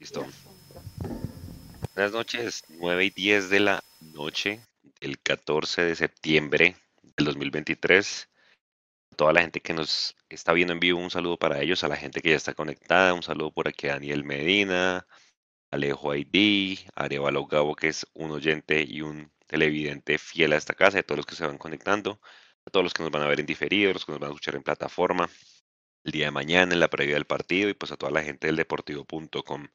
Listo. Buenas noches, 9 y 10 de la noche del 14 de septiembre del 2023. A toda la gente que nos está viendo en vivo, un saludo para ellos, a la gente que ya está conectada, un saludo por aquí a Daniel Medina, Alejo ID, Arevalo Gabo, que es un oyente y un televidente fiel a esta casa, a todos los que se van conectando, a todos los que nos van a ver en diferido, los que nos van a escuchar en plataforma, el día de mañana, en la previa del partido, y pues a toda la gente del deportivo.com.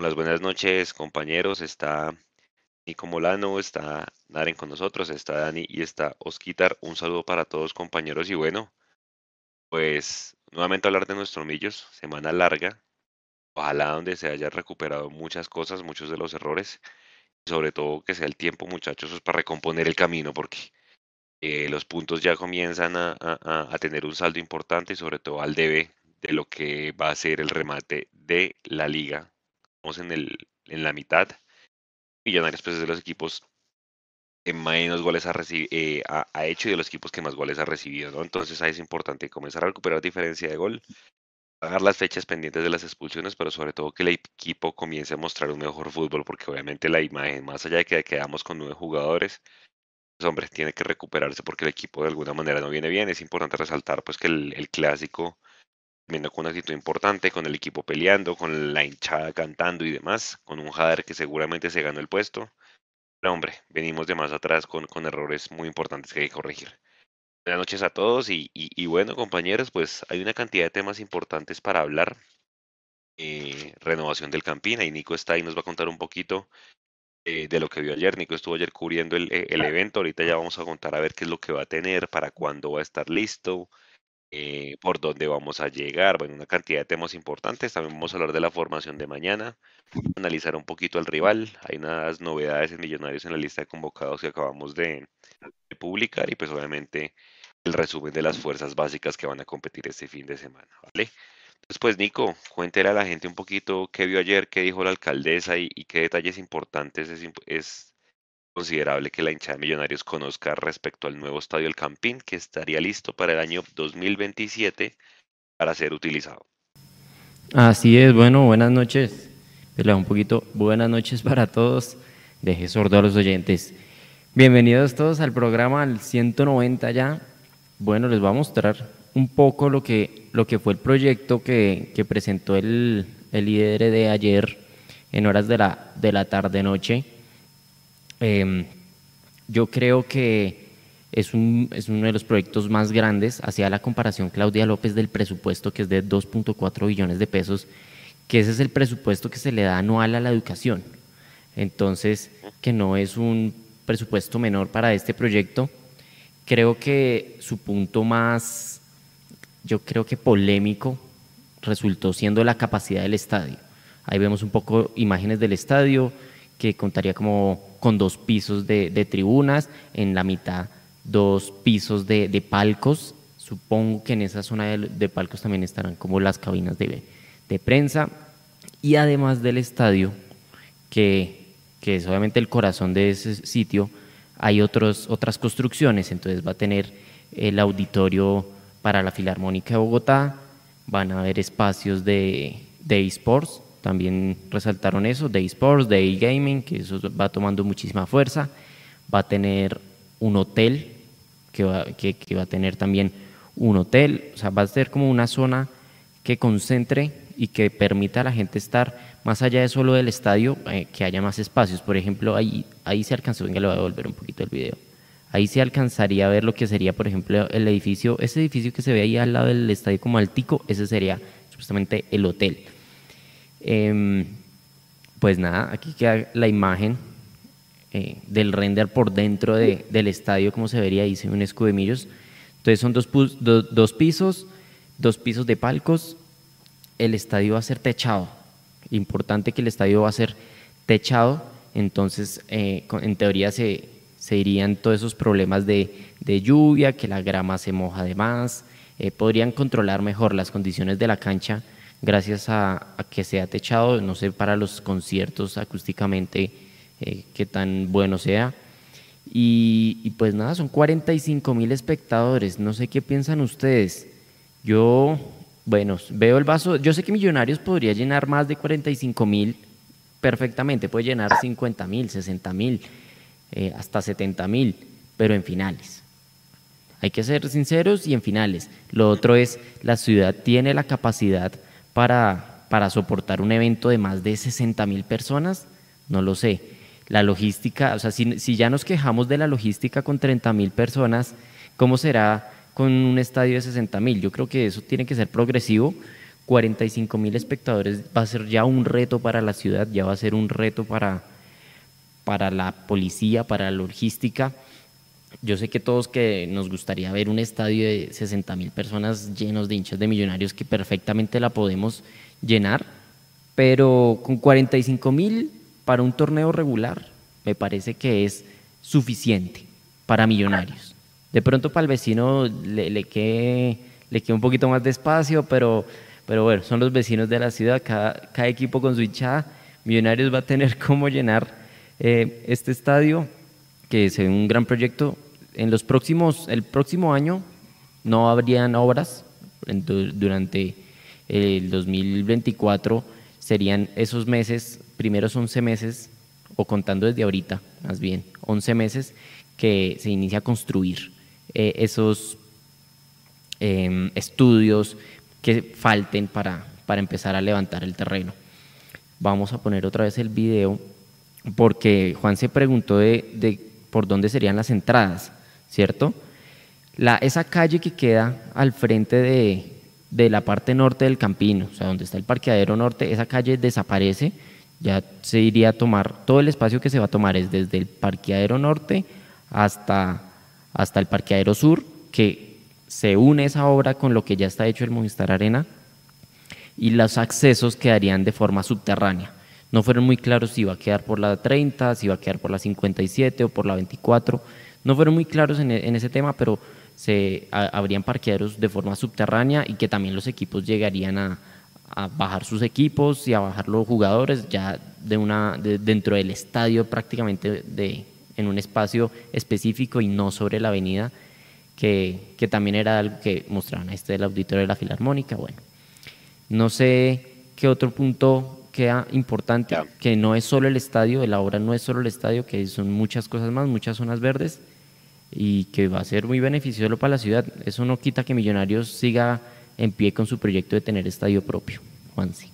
Las buenas noches, compañeros. Está Nico Molano, está Naren con nosotros, está Dani y está Osquitar. Un saludo para todos, compañeros. Y bueno, pues nuevamente hablar de nuestros millos. Semana larga. Ojalá donde se haya recuperado muchas cosas, muchos de los errores. Y sobre todo que sea el tiempo, muchachos, pues, para recomponer el camino, porque eh, los puntos ya comienzan a, a tener un saldo importante y sobre todo al debe de lo que va a ser el remate de la liga en, el, en la mitad. Millonarios pues es de los equipos que menos goles ha, eh, ha, hecho y de los equipos que más goles ha recibido, ¿no? Entonces ahí es importante comenzar a recuperar diferencia de gol, pagar las fechas pendientes de las expulsiones, pero sobre todo que el equipo comience a mostrar un mejor fútbol, porque obviamente la imagen, más allá de que quedamos con nueve jugadores, pues hombre, tiene que recuperarse porque el equipo de alguna manera no viene bien. Es importante resaltar pues que el clásico viendo con una actitud importante, con el equipo peleando, con la hinchada cantando y demás, con un Jader que seguramente se ganó el puesto. Pero hombre, venimos de más atrás con, con errores muy importantes que hay que corregir. Buenas noches a todos y, y, bueno, compañeros, pues hay una cantidad de temas importantes para hablar. Eh, renovación del Campina y Nico está ahí, nos va a contar un poquito eh, de lo que vio ayer. Nico estuvo ayer cubriendo el, el, evento, ahorita ya vamos a contar a ver qué es lo que va a tener, para cuándo va a estar listo, eh, por dónde vamos a llegar, bueno, una cantidad de temas importantes. También vamos a hablar de la formación de mañana, analizar un poquito al rival. Hay unas novedades en Millonarios en la lista de convocados que acabamos de, publicar y pues obviamente el resumen de las fuerzas básicas que van a competir este fin de semana, ¿vale? Entonces, pues Nico, cuéntele a la gente un poquito qué vio ayer, qué dijo la alcaldesa y, qué detalles importantes es, es considerable que la hinchada de Millonarios conozca respecto al nuevo estadio El Campín, que estaría listo para el año 2027 para ser utilizado. Así es, bueno, buenas noches. Un poquito, buenas noches para todos. Deje sordo a los oyentes. Bienvenidos todos al programa al 190 ya. Bueno, les voy a mostrar un poco lo que, lo que fue el proyecto que, que presentó el, el líder de ayer en horas de la, de la tarde-noche Em, yo creo que es, un, es, uno de los proyectos más grandes. Hacía la comparación Claudia López del presupuesto, que es de 2.4 billones de pesos, que ese es el presupuesto que se le da anual a la educación. Entonces, que no es un presupuesto menor para este proyecto. Creo que su punto más, yo creo que polémico, resultó siendo la capacidad del estadio. Ahí vemos un poco imágenes del estadio, que contaría como con dos pisos de, tribunas, en la mitad dos pisos de, palcos. Supongo que en esa zona de, palcos también estarán como las cabinas de, prensa. Y además del estadio, que, es obviamente el corazón de ese sitio, hay otros, otras construcciones. Entonces va a tener el auditorio para la Filarmónica de Bogotá, van a haber espacios de, de esports, también resaltaron eso, de esports, de e-gaming, que eso va tomando muchísima fuerza. Va a tener un hotel, que va, que, va a tener también un hotel, o sea, va a ser como una zona que concentre y que permita a la gente estar más allá de solo del estadio, eh, que haya más espacios. Por ejemplo, ahí, ahí se alcanzó, venga, le voy a devolver un poquito el video. Ahí se alcanzaría a ver lo que sería, por ejemplo, el edificio, ese edificio que se ve ahí al lado del estadio como altico, ese sería supuestamente el hotel. Em, pues nada, aquí queda la imagen eh, del render por dentro del estadio, como se vería, dice un escudo de. Entonces son dos, dos pisos, dos pisos de palcos. El estadio va a ser techado. Importante que el estadio va a ser techado. Entonces, eh, en teoría se, se irían todos esos problemas de, de, lluvia, que la grama se moja de más. Eh, podrían controlar mejor las condiciones de la cancha gracias a, que se ha techado, no sé, para los conciertos acústicamente eh, qué tan bueno sea. Y, pues nada, son 45 mil espectadores, no sé qué piensan ustedes. Yo Bueno, veo el vaso. Yo sé que Millonarios podría llenar más de 45 mil perfectamente. Puede llenar 50 mil, 60 mil, eh, hasta 70 mil, pero en finales. Hay que ser sinceros y en finales. Lo otro es, la ciudad tiene la capacidad para, para soportar un evento de más de 60 mil personas. No lo sé. La logística, o sea, si, si ya nos quejamos de la logística con 30 mil personas, ¿cómo será con un estadio de 60 mil? Yo creo que eso tiene que ser progresivo. 45 mil espectadores va a ser ya un reto para la ciudad, ya va a ser un reto para, para la policía, para la logística. Yo sé que todos que nos gustaría ver un estadio de 60 mil personas llenos de hinchas de millonarios que perfectamente la podemos llenar, pero con 45 mil para un torneo regular me parece que es suficiente para millonarios. De pronto para el vecino le, le quede, le un poquito más de espacio, pero, pero bueno, son los vecinos de la ciudad, cada, cada equipo con su hinchada, Millonarios va a tener cómo llenar eh, este estadio, que es un gran proyecto. En los próximos, el próximo año no habrían obras durante el 2024 serían esos meses, primeros 11 meses, o contando desde ahorita, más bien, 11 meses que se inicia a construir eh, esos em, estudios que falten para, para empezar a levantar el terreno. Vamos a poner otra vez el video porque Juan se preguntó de, de por dónde serían las entradas, ¿cierto? La, esa calle que queda al frente de, de la parte norte del Campino, o sea, donde está el parqueadero norte, esa calle desaparece, ya se iría a tomar, todo el espacio que se va a tomar es desde el parqueadero norte hasta hasta el parqueadero sur, que se une esa obra con lo que ya está hecho el Movistar Arena, y los accesos quedarían de forma subterránea. No fueron muy claros si iba a quedar por la 30, si iba a quedar por la 57 o por la 24. No fueron muy claros en, ese tema, pero se habrían parqueaderos de forma subterránea y que también los equipos llegarían a, bajar sus equipos y a bajar los jugadores ya de una dentro del estadio prácticamente de, en un espacio específico y no sobre la avenida, que, que también era algo que mostraban este del auditorio de la Filarmónica. Bueno, no sé qué otro punto queda importante, que no es solo el estadio, la obra no es solo el estadio, que son muchas cosas más, muchas zonas verdes y que va a ser muy beneficioso para la ciudad. Eso no quita que Millonarios siga en pie con su proyecto de tener estadio propio. Juansi.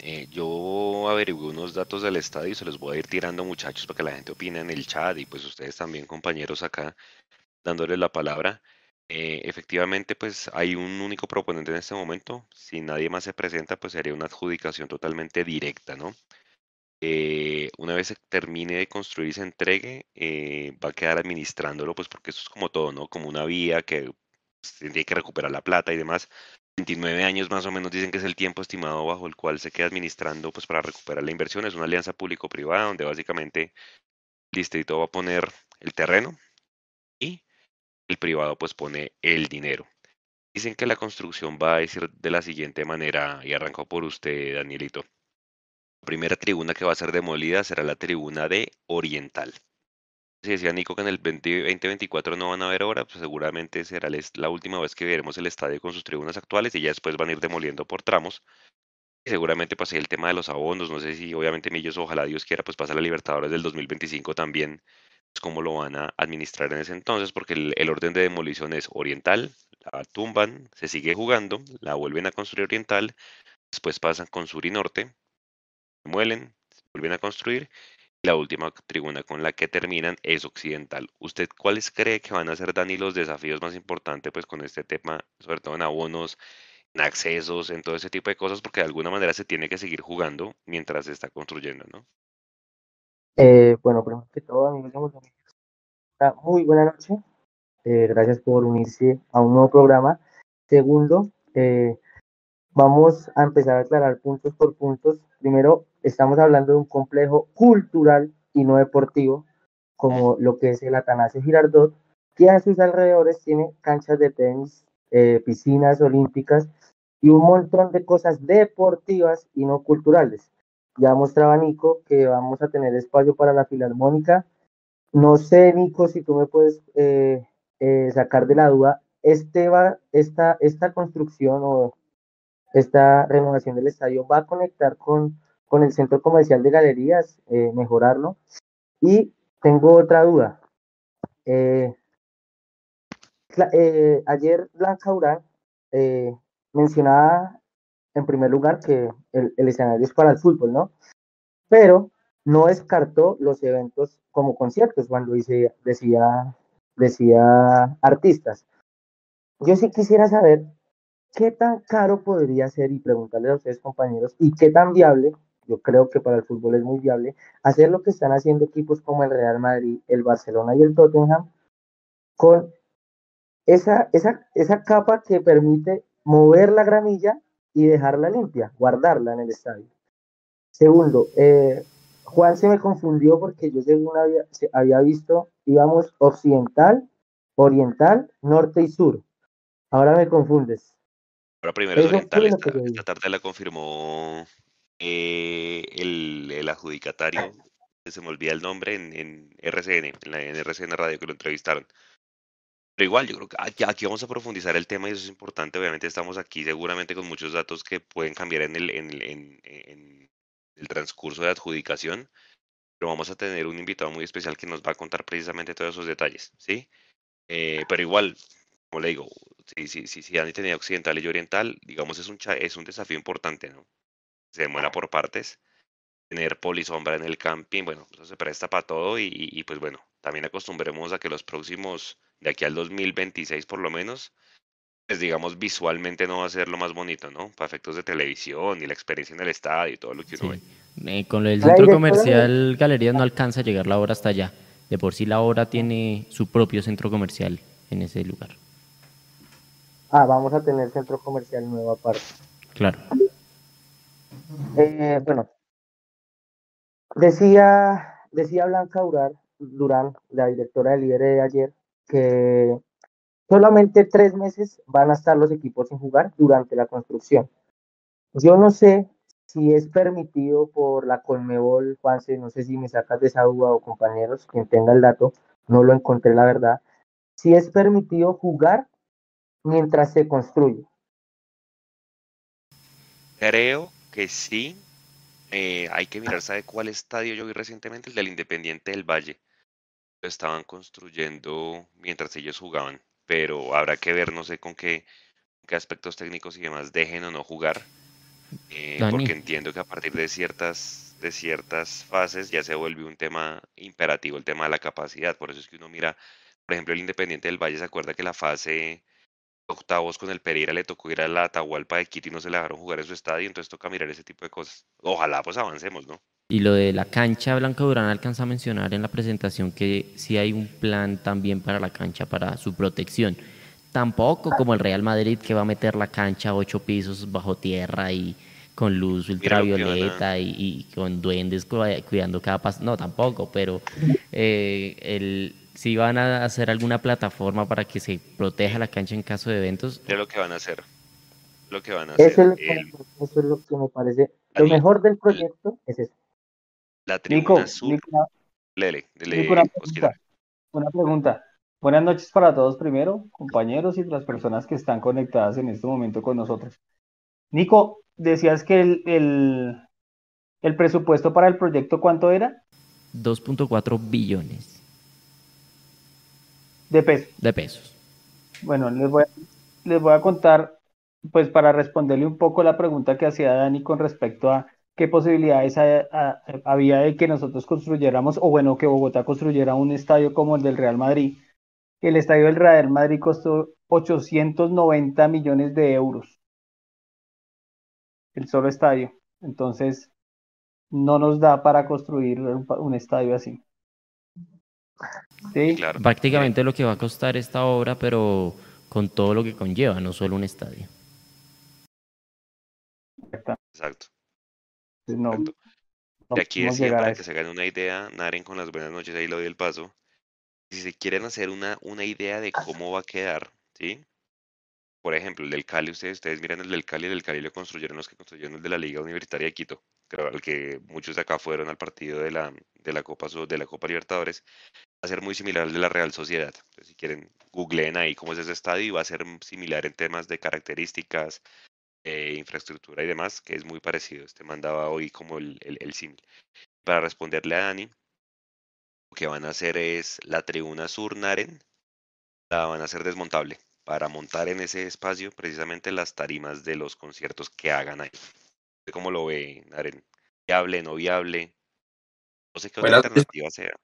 Eh, yo averigué unos datos del estadio y se los voy a ir tirando muchachos para que la gente opine en el chat y pues ustedes también compañeros acá dándoles la palabra. Eh, efectivamente pues hay un único proponente en este momento, si nadie más se presenta pues sería una adjudicación totalmente directa, ¿no? Eh, una vez se termine de construir y se entregue, va a quedar administrándolo, pues porque eso es como todo, ¿no? Como una vía que tiene que recuperar la plata y demás. 29 años más o menos dicen que es el tiempo estimado bajo el cual se queda administrando pues para recuperar la inversión. Es una alianza público-privada donde básicamente el distrito va a poner el terreno el privado pues pone el dinero. Dicen que la construcción va a decir de la siguiente manera y arrancó por usted, Danielito. La primera tribuna que va a ser demolida será la tribuna de Oriental si decía Nico que en el 2024 no van a haber obras, pues seguramente será la última vez que veremos el estadio con sus tribunas actuales y ya después van a ir demoliendo por tramos. Y seguramente pues el tema de los abonos, no sé si obviamente Millos, ojalá Dios quiera, pues pasa la Libertadores del 2025 también, cómo lo van a administrar en ese entonces, porque el, orden de demolición es oriental, la tumban, se sigue jugando, la vuelven a construir oriental, después pasan con sur y norte, muelen, vuelven a construir la última tribuna con la que terminan es occidental. ¿Usted cuáles cree que van a ser, Dani, los desafíos más importantes pues con este tema, sobre todo en abonos, en accesos, en todo ese tipo de cosas, porque de alguna manera se tiene que seguir jugando mientras se está construyendo, ¿no? Eh, bueno, primero que todo, amigos muy buena noche. Eh, gracias por unirse a un nuevo programa. Segundo, eh, vamos a empezar a aclarar puntos por puntos. Primero, estamos hablando de un complejo cultural y no deportivo, como lo que es el Atanasio Girardot, que a sus alrededores tiene canchas de tenis, eh, piscinas olímpicas y un montón de cosas deportivas y no culturales. Ya mostraba Nico que vamos a tener espacio para la filarmónica. No sé, Nico, si tú me puedes eh, eh, sacar de la duda este va, esta, esta construcción o esta renovación del estadio va a conectar con, con el centro comercial de galerías, eh, mejorarlo. Y tengo otra duda. Ayer Blanca Urán mencionaba en primer lugar que el, el, escenario es para el fútbol, ¿no? Pero no descartó los eventos como conciertos cuando dice, decía, decía artistas. Yo sí quisiera saber qué tan caro podría ser y preguntarles a ustedes compañeros y qué tan viable, yo creo que para el fútbol es muy viable, hacer lo que están haciendo equipos como el Real Madrid, el Barcelona y el Tottenham con esa, esa, esa capa que permite mover la gramilla y dejarla limpia, guardarla en el estadio. Segundo, eh, Juan se me confundió porque yo según había, había visto, íbamos occidental, oriental, norte y sur. Ahora me confundes. Ahora primero es oriental, esta, tarde la confirmó eh, el, el, adjudicatario, se me olvida el nombre, en, en RCN, en, la, en RCN Radio que lo entrevistaron. Pero igual, yo creo que aquí, aquí, vamos a profundizar el tema y eso es importante. Obviamente estamos aquí seguramente con muchos datos que pueden cambiar en el, en, en, en el transcurso de adjudicación, pero vamos a tener un invitado muy especial que nos va a contar precisamente todos esos detalles, ¿sí? Eh, pero igual, como le digo, si, si, si, si han tenido occidental y oriental, digamos, es un, es un desafío importante, ¿no? Se demuestra por partes. Tener polisombra en el camping, bueno, eso se presta para todo y, y, pues bueno, también acostumbremos a que los próximos, de aquí al 2026 por lo menos, pues digamos visualmente no va a ser lo más bonito, ¿no? Para efectos de televisión y la experiencia en el estadio y todo lo que uno ve. Eh, con el centro comercial Galerías no alcanza a llegar la hora hasta allá. De por sí la hora tiene su propio centro comercial en ese lugar. Ah, vamos a tener centro comercial nuevo aparte. Claro. Eh, bueno, decía, decía Blanca Durán, la directora del IBR ayer, que solamente tres meses van a estar los equipos sin jugar durante la construcción. Yo no sé si es permitido por la Conmebol, Juanse, no sé si me sacas de esa duda o compañeros, quien tenga el dato, no lo encontré la verdad, si es permitido jugar mientras se construye. Creo que sí. Eh, hay que mirar, ¿sabe cuál estadio yo vi recientemente? El del Independiente del Valle. Estaban construyendo mientras ellos jugaban, pero habrá que ver, no sé con qué, qué aspectos técnicos y demás dejen o no jugar. Eh, porque entiendo que a partir de ciertas, de ciertas fases ya se vuelve un tema imperativo el tema de la capacidad. Por eso es que uno mira, por ejemplo, el Independiente del Valle se acuerda que la fase octavos con el Pereira le tocó ir a la Atahualpa de Quito y no se le dejaron jugar en su estadio, entonces toca mirar ese tipo de cosas. Ojalá pues avancemos, ¿no? Y lo de la cancha, Blanca Durán alcanza a mencionar en la presentación que sí hay un plan también para la cancha, para su protección. Tampoco como el Real Madrid que va a meter la cancha a ocho pisos bajo tierra y con luz ultravioleta y, con duendes cuidando cada paso. No, tampoco, pero eh, el, si van a hacer alguna plataforma para que se proteja la cancha en caso de eventos. Es lo que van a hacer. Lo que van a hacer. Eso es lo, que me parece. Lo mejor del proyecto es eso. La tribuna sur. Lele, una, pregunta, una pregunta. Buenas noches para todos primero, compañeros y las personas que están conectadas en este momento con nosotros. Nico, decías que el, el, el presupuesto para el proyecto, ¿cuánto era? 2.4 billones. De pesos. De pesos. Bueno, les voy, a, les voy a contar, pues para responderle un poco la pregunta que hacía Dani con respecto a qué posibilidades había de que nosotros construyéramos, o bueno, que Bogotá construyera un estadio como el del Real Madrid. El estadio del Real Madrid costó 890 millones de euros. El solo estadio. Entonces, no nos da para construir un estadio así. Sí, claro. Prácticamente lo que va a costar esta obra, pero con todo lo que conlleva, no solo un estadio. Exacto. No, y aquí decía, para que se hagan una idea, Naren con las buenas noches, ahí lo doy el paso. Si se quieren hacer una, una idea de cómo va a quedar, ¿sí? Por ejemplo, el del Cali, ustedes, ustedes miran el del Cali, el del Cali lo construyeron los que construyeron el de la Liga Universitaria de Quito, creo que muchos de acá fueron al partido de la, de la Copa de la Copa Libertadores. a ser muy similar al de la Real Sociedad. si quieren, googleen ahí cómo es ese estadio y va a ser similar en temas de características, eh, infraestructura y demás, que es muy parecido. Este mandaba hoy como el, el, el símil. Para responderle a Dani, lo que van a hacer es la tribuna sur Naren, la van a hacer desmontable para montar en ese espacio precisamente las tarimas de los conciertos que hagan ahí. ¿Cómo lo ve, Naren? ¿Viable, no viable? No sé qué otra alternativa sea.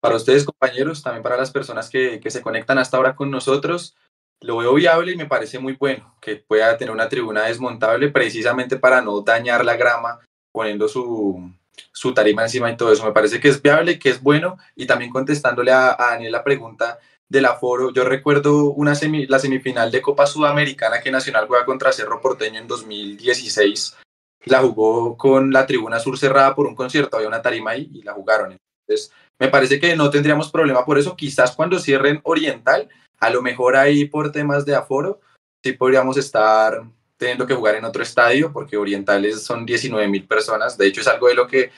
Para ustedes, compañeros, también para las personas que, que se conectan hasta ahora con nosotros, lo veo viable y me parece muy bueno que pueda tener una tribuna desmontable precisamente para no dañar la grama poniendo su, su tarima encima y todo eso. Me parece que es viable, que es bueno y también contestándole a, Daniel la pregunta del aforo, yo recuerdo una semi, la semifinal de Copa Sudamericana que Nacional juega contra Cerro Porteño en 2016. La jugó con la tribuna sur cerrada por un concierto, había una tarima ahí y la jugaron. Entonces, me parece que no tendríamos problema por eso. Quizás cuando cierren Oriental, a lo mejor ahí por temas de aforo, sí podríamos estar teniendo que jugar en otro estadio, porque Orientales son 19 mil personas. De hecho, es algo de lo que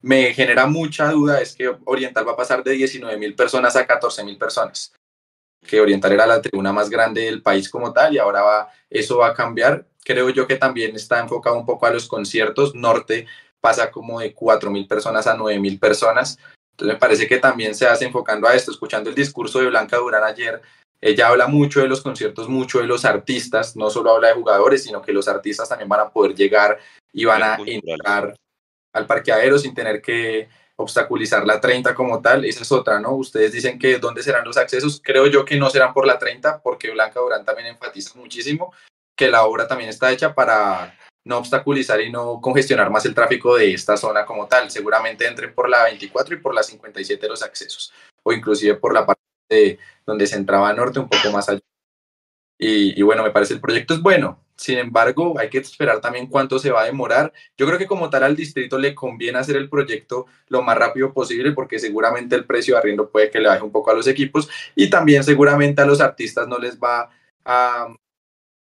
me genera mucha duda, es que Oriental va a pasar de 19 mil personas a 14 mil personas. Que Oriental era la tribuna más grande del país como tal, y ahora va, eso va a cambiar. Creo yo que también está enfocado un poco a los conciertos. Norte pasa como de 4 mil personas a 9 mil personas. Entonces me parece que también se hace enfocando a esto, escuchando el discurso de Blanca Durán ayer, ella habla mucho de los conciertos, mucho de los artistas, no solo habla de jugadores, sino que los artistas también van a poder llegar y van a entrar al parqueadero sin tener que obstaculizar la 30 como tal. Esa es otra, ¿no? Ustedes dicen que dónde serán los accesos. Creo yo que no serán por la 30, porque Blanca Durán también enfatiza muchísimo que la obra también está hecha para no obstaculizar y no congestionar más el tráfico de esta zona como tal. Seguramente entren por la 24 y por la 57 los accesos, o inclusive por la parte de donde se entraba norte un poco más allá. Y, y, bueno, me parece el proyecto es bueno. Sin embargo, hay que esperar también cuánto se va a demorar. Yo creo que como tal al distrito le conviene hacer el proyecto lo más rápido posible porque seguramente el precio de arriendo puede que le baje un poco a los equipos y también seguramente a los artistas no les va a,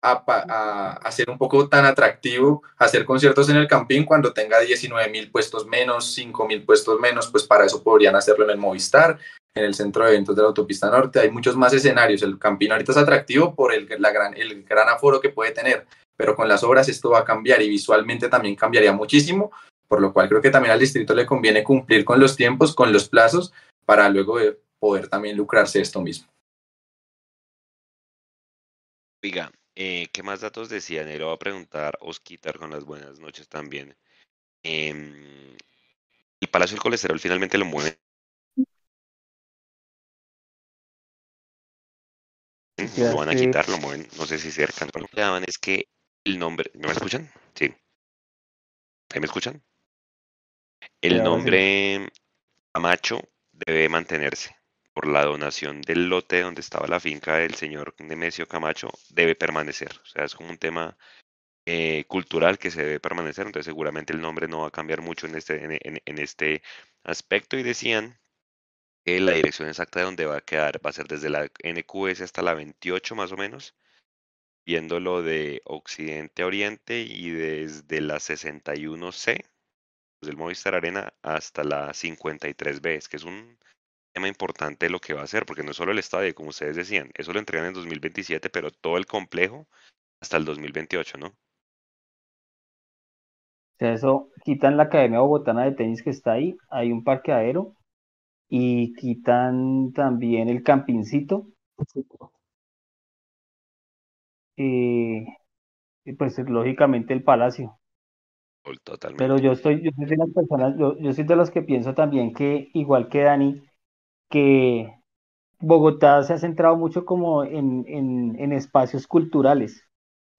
a, hacer un poco tan atractivo hacer conciertos en el Campín cuando tenga 19 mil puestos menos, 5 mil puestos menos, pues para eso podrían hacerlo en el Movistar, en el centro de eventos de la autopista norte. Hay muchos más escenarios. El Campín ahorita es atractivo por el, la gran, el gran aforo que puede tener, pero con las obras esto va a cambiar y visualmente también cambiaría muchísimo, por lo cual creo que también al distrito le conviene cumplir con los tiempos, con los plazos, para luego poder también lucrarse esto mismo. Oiga, eh, ¿Qué más datos decían? Lo va a preguntar Osquitar con las buenas noches también. Eh, el Palacio del Colesterol finalmente lo mueven. Lo van a quitar, lo mueven, no sé si cerca. Lo que llaman es que el nombre, ¿no me escuchan? Sí. ¿Ahí me escuchan? El nombre Camacho debe mantenerse por la donación del lote donde estaba la finca del señor Nemesio Camacho debe permanecer. O sea, es como un tema eh, cultural que se debe permanecer, entonces seguramente el nombre no va a cambiar mucho en este, en, en este aspecto y decían que la dirección exacta de donde va a quedar va a ser desde la NQS hasta la 28 más o menos, viéndolo de occidente a oriente y desde la 61C, del Movistar Arena, hasta la 53B, que es un tema importante lo que va a hacer, porque no es solo el estadio, como ustedes decían, eso lo entregan en 2027, pero todo el complejo hasta el 2028, ¿no? O sea, eso quitan la Academia Bogotana de Tenis que está ahí, hay un parqueadero y quitan también el campincito. Y, y pues lógicamente el palacio. Totalmente. Pero yo estoy, yo soy de las personas, yo, yo soy de los que pienso también que, igual que Dani, que Bogotá se ha centrado mucho como en, en, espacios culturales,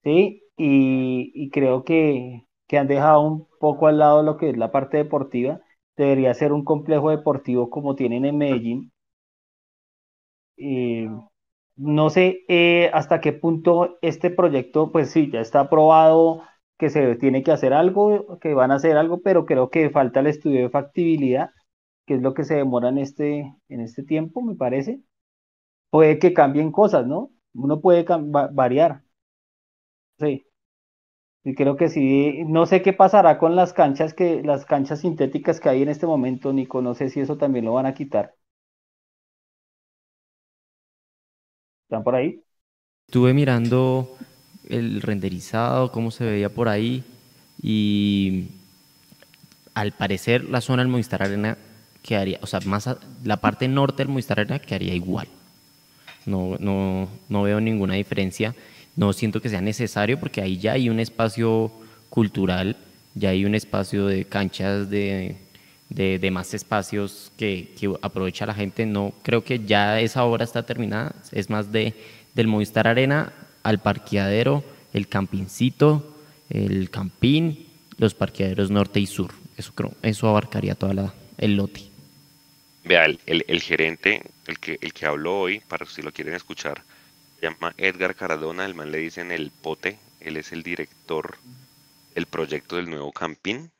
¿sí? Y, creo que, que, han dejado un poco al lado lo que es la parte deportiva. Debería ser un complejo deportivo como tienen en Medellín. no sé eh, hasta qué punto este proyecto, pues sí, ya está aprobado que se tiene que hacer algo, que van a hacer algo, pero creo que falta el estudio de factibilidad que es lo que se demora en este, en este tiempo, me parece. Puede que cambien cosas, ¿no? Uno puede variar. Sí. Y creo que sí. No sé qué pasará con las canchas que, las canchas sintéticas que hay en este momento, Nico. No sé si eso también lo van a quitar. ¿Están por ahí? Estuve mirando el renderizado, cómo se veía por ahí y al parecer la zona del Movistar Arena quedaría, o sea, más la parte norte del Movistar Arena quedaría igual. No, no, no veo ninguna diferencia. No siento que sea necesario porque ahí ya hay un espacio cultural, ya hay un espacio de canchas de, de, más espacios que, que, aprovecha la gente. No creo que ya esa obra está terminada. Es más de del Movistar Arena al parqueadero, el campincito, el campín, los parqueaderos norte y sur. Eso creo, eso abarcaría toda la el lote. Vea, el, el, gerente, el que, el que habló hoy, para si lo quieren escuchar, se llama Edgar Caradona, el man le dicen el pote, él es el director del proyecto del nuevo campín,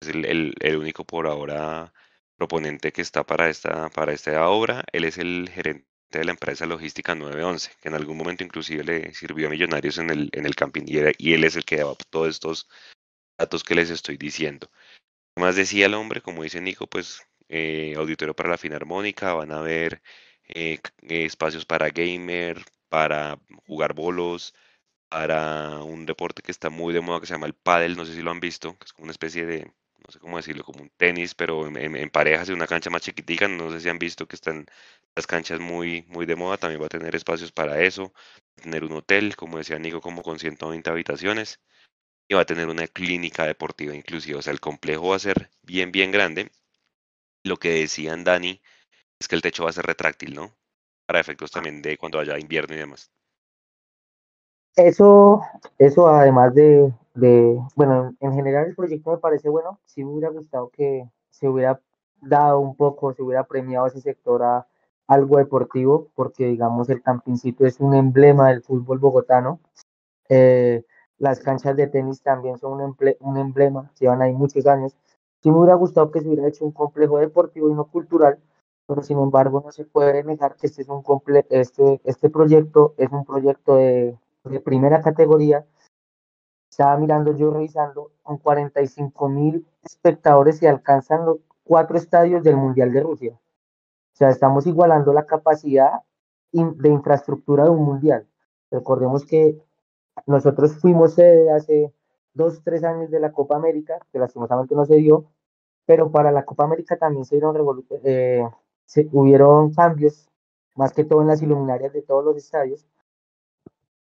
es el, el, único por ahora proponente que está para esta, para esta obra, él es el gerente de la empresa logística 911, que en algún momento inclusive le sirvió a Millonarios en el, en el camping y, él es el que daba todos estos datos que les estoy diciendo. Más decía el hombre, como dice Nico, pues eh, auditorio para la Filarmónica, van a haber eh, eh, espacios para gamer, para jugar bolos, para un deporte que está muy de moda que se llama el pádel, no sé si lo han visto, que es como una especie de, no sé cómo decirlo, como un tenis, pero en, parejas de una cancha más chiquitica, no sé si han visto que están las canchas muy, muy de moda, también va a tener espacios para eso, va a tener un hotel, como decía Nico, como con 120 habitaciones, y va a tener una clínica deportiva inclusive, o sea, el complejo va a ser bien, bien grande. Lo que decían Dani es que el techo va a ser retráctil, ¿no? Para efectos también de cuando haya invierno y demás. Eso, eso además de, de, bueno, en general el proyecto me parece bueno, sí me hubiera gustado que se hubiera dado un poco, se hubiera premiado ese sector a algo deportivo, porque digamos el campincito es un emblema del fútbol bogotano. Eh, las canchas de tenis también son un, un emblema, llevan ahí muchos años. Sí me hubiera gustado que se hubiera hecho un complejo deportivo y no cultural, pero sin embargo no se puede negar que este, es un comple este, este proyecto es un proyecto de, de primera categoría. Estaba mirando yo, revisando, con 45 mil espectadores y alcanzan los cuatro estadios del Mundial de Rusia. O sea, estamos igualando la capacidad de infraestructura de un mundial. Recordemos que nosotros fuimos sede hace dos, tres años de la Copa América, que lastimosamente no se dio, pero para la Copa América también se, dieron eh, se hubieron cambios, más que todo en las iluminarias de todos los estadios,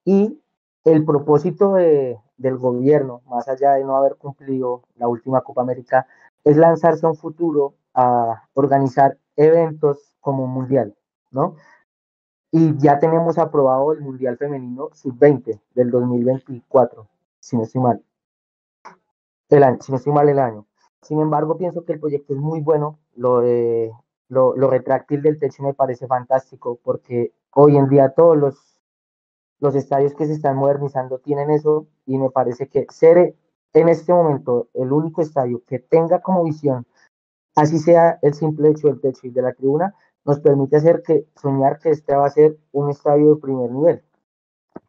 y el propósito de, del gobierno, más allá de no haber cumplido la última Copa América, es lanzarse a un futuro a organizar eventos como un mundial, ¿no? Y ya tenemos aprobado el Mundial Femenino Sub-20 del 2024, si no estoy mal. El año, si no estoy mal el año. Sin embargo, pienso que el proyecto es muy bueno. Lo, de, lo, lo retráctil del techo me parece fantástico porque hoy en día todos los, los estadios que se están modernizando tienen eso y me parece que ser en este momento el único estadio que tenga como visión, así sea el simple hecho del techo y de la tribuna, nos permite hacer que soñar que este va a ser un estadio de primer nivel.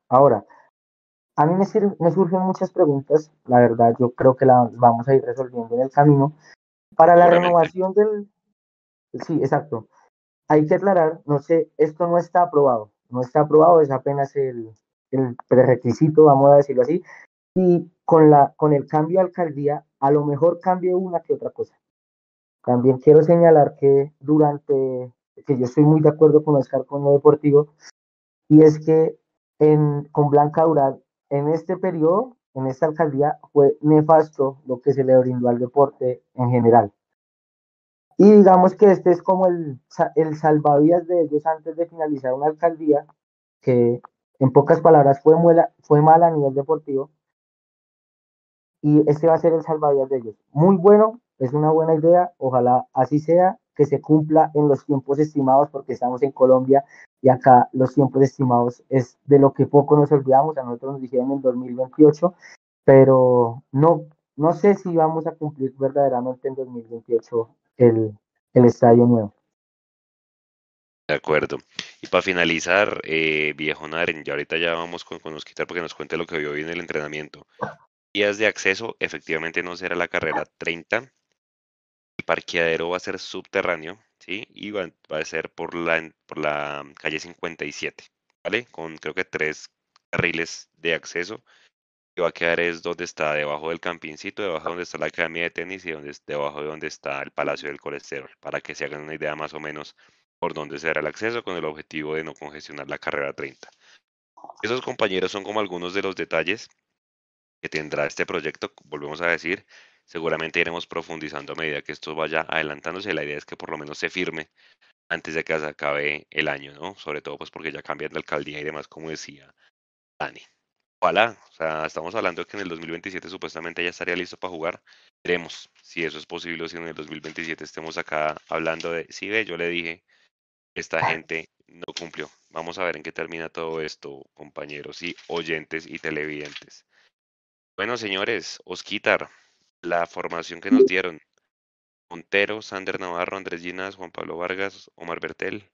Ahora, a mí me, me surgen muchas preguntas, la verdad yo creo que las vamos a ir resolviendo en el camino. Para la renovación del... Sí, exacto. Hay que aclarar, no sé, esto no está aprobado, no está aprobado, es apenas el, el prerequisito, vamos a decirlo así, y con, la, con el cambio de alcaldía, a lo mejor cambie una que otra cosa. También quiero señalar que durante que yo estoy muy de acuerdo con Oscar con lo deportivo, y es que en, con Blanca Dural, en este periodo, en esta alcaldía, fue nefasto lo que se le brindó al deporte en general. Y digamos que este es como el, el salvavidas de ellos antes de finalizar una alcaldía, que en pocas palabras fue, muela, fue mala a nivel deportivo, y este va a ser el salvavidas de ellos. Muy bueno, es una buena idea, ojalá así sea, que se cumpla en los tiempos estimados, porque estamos en Colombia y acá los tiempos estimados es de lo que poco nos olvidamos, a nosotros nos dijeron en 2028, pero no, no sé si vamos a cumplir verdaderamente en 2028 el, el estadio nuevo. De acuerdo. Y para finalizar, eh, viejo Naren, ya ahorita ya vamos con, con quitar porque nos cuente lo que vio hoy en el entrenamiento. Días de acceso, efectivamente no será la carrera 30, parqueadero va a ser subterráneo, ¿sí? Y va, a ser por la, por la calle 57. ¿vale? Con creo que tres carriles de acceso. Y va a quedar es donde está debajo del campincito, debajo de donde está la academia de tenis y donde, debajo de donde está el Palacio del Colesterol, para que se hagan una idea más o menos por dónde será el acceso con el objetivo de no congestionar la carrera 30. Esos compañeros son como algunos de los detalles que tendrá este proyecto, volvemos a decir, seguramente iremos profundizando a medida que esto vaya adelantándose. La idea es que por lo menos se firme antes de que se acabe el año, ¿no? Sobre todo pues porque ya cambian de alcaldía y demás, como decía Dani. Ojalá, o sea, estamos hablando de que en el 2027 supuestamente ya estaría listo para jugar. Veremos si eso es posible o si en el 2027 estemos acá hablando de, sí, ve, yo le dije, esta gente no cumplió. Vamos a ver en qué termina todo esto, compañeros y oyentes y televidentes. Bueno, señores, Osquitar, la formación que nos dieron. Montero, Sander Navarro, Andrés Ginas, Juan Pablo Vargas, Omar Bertel,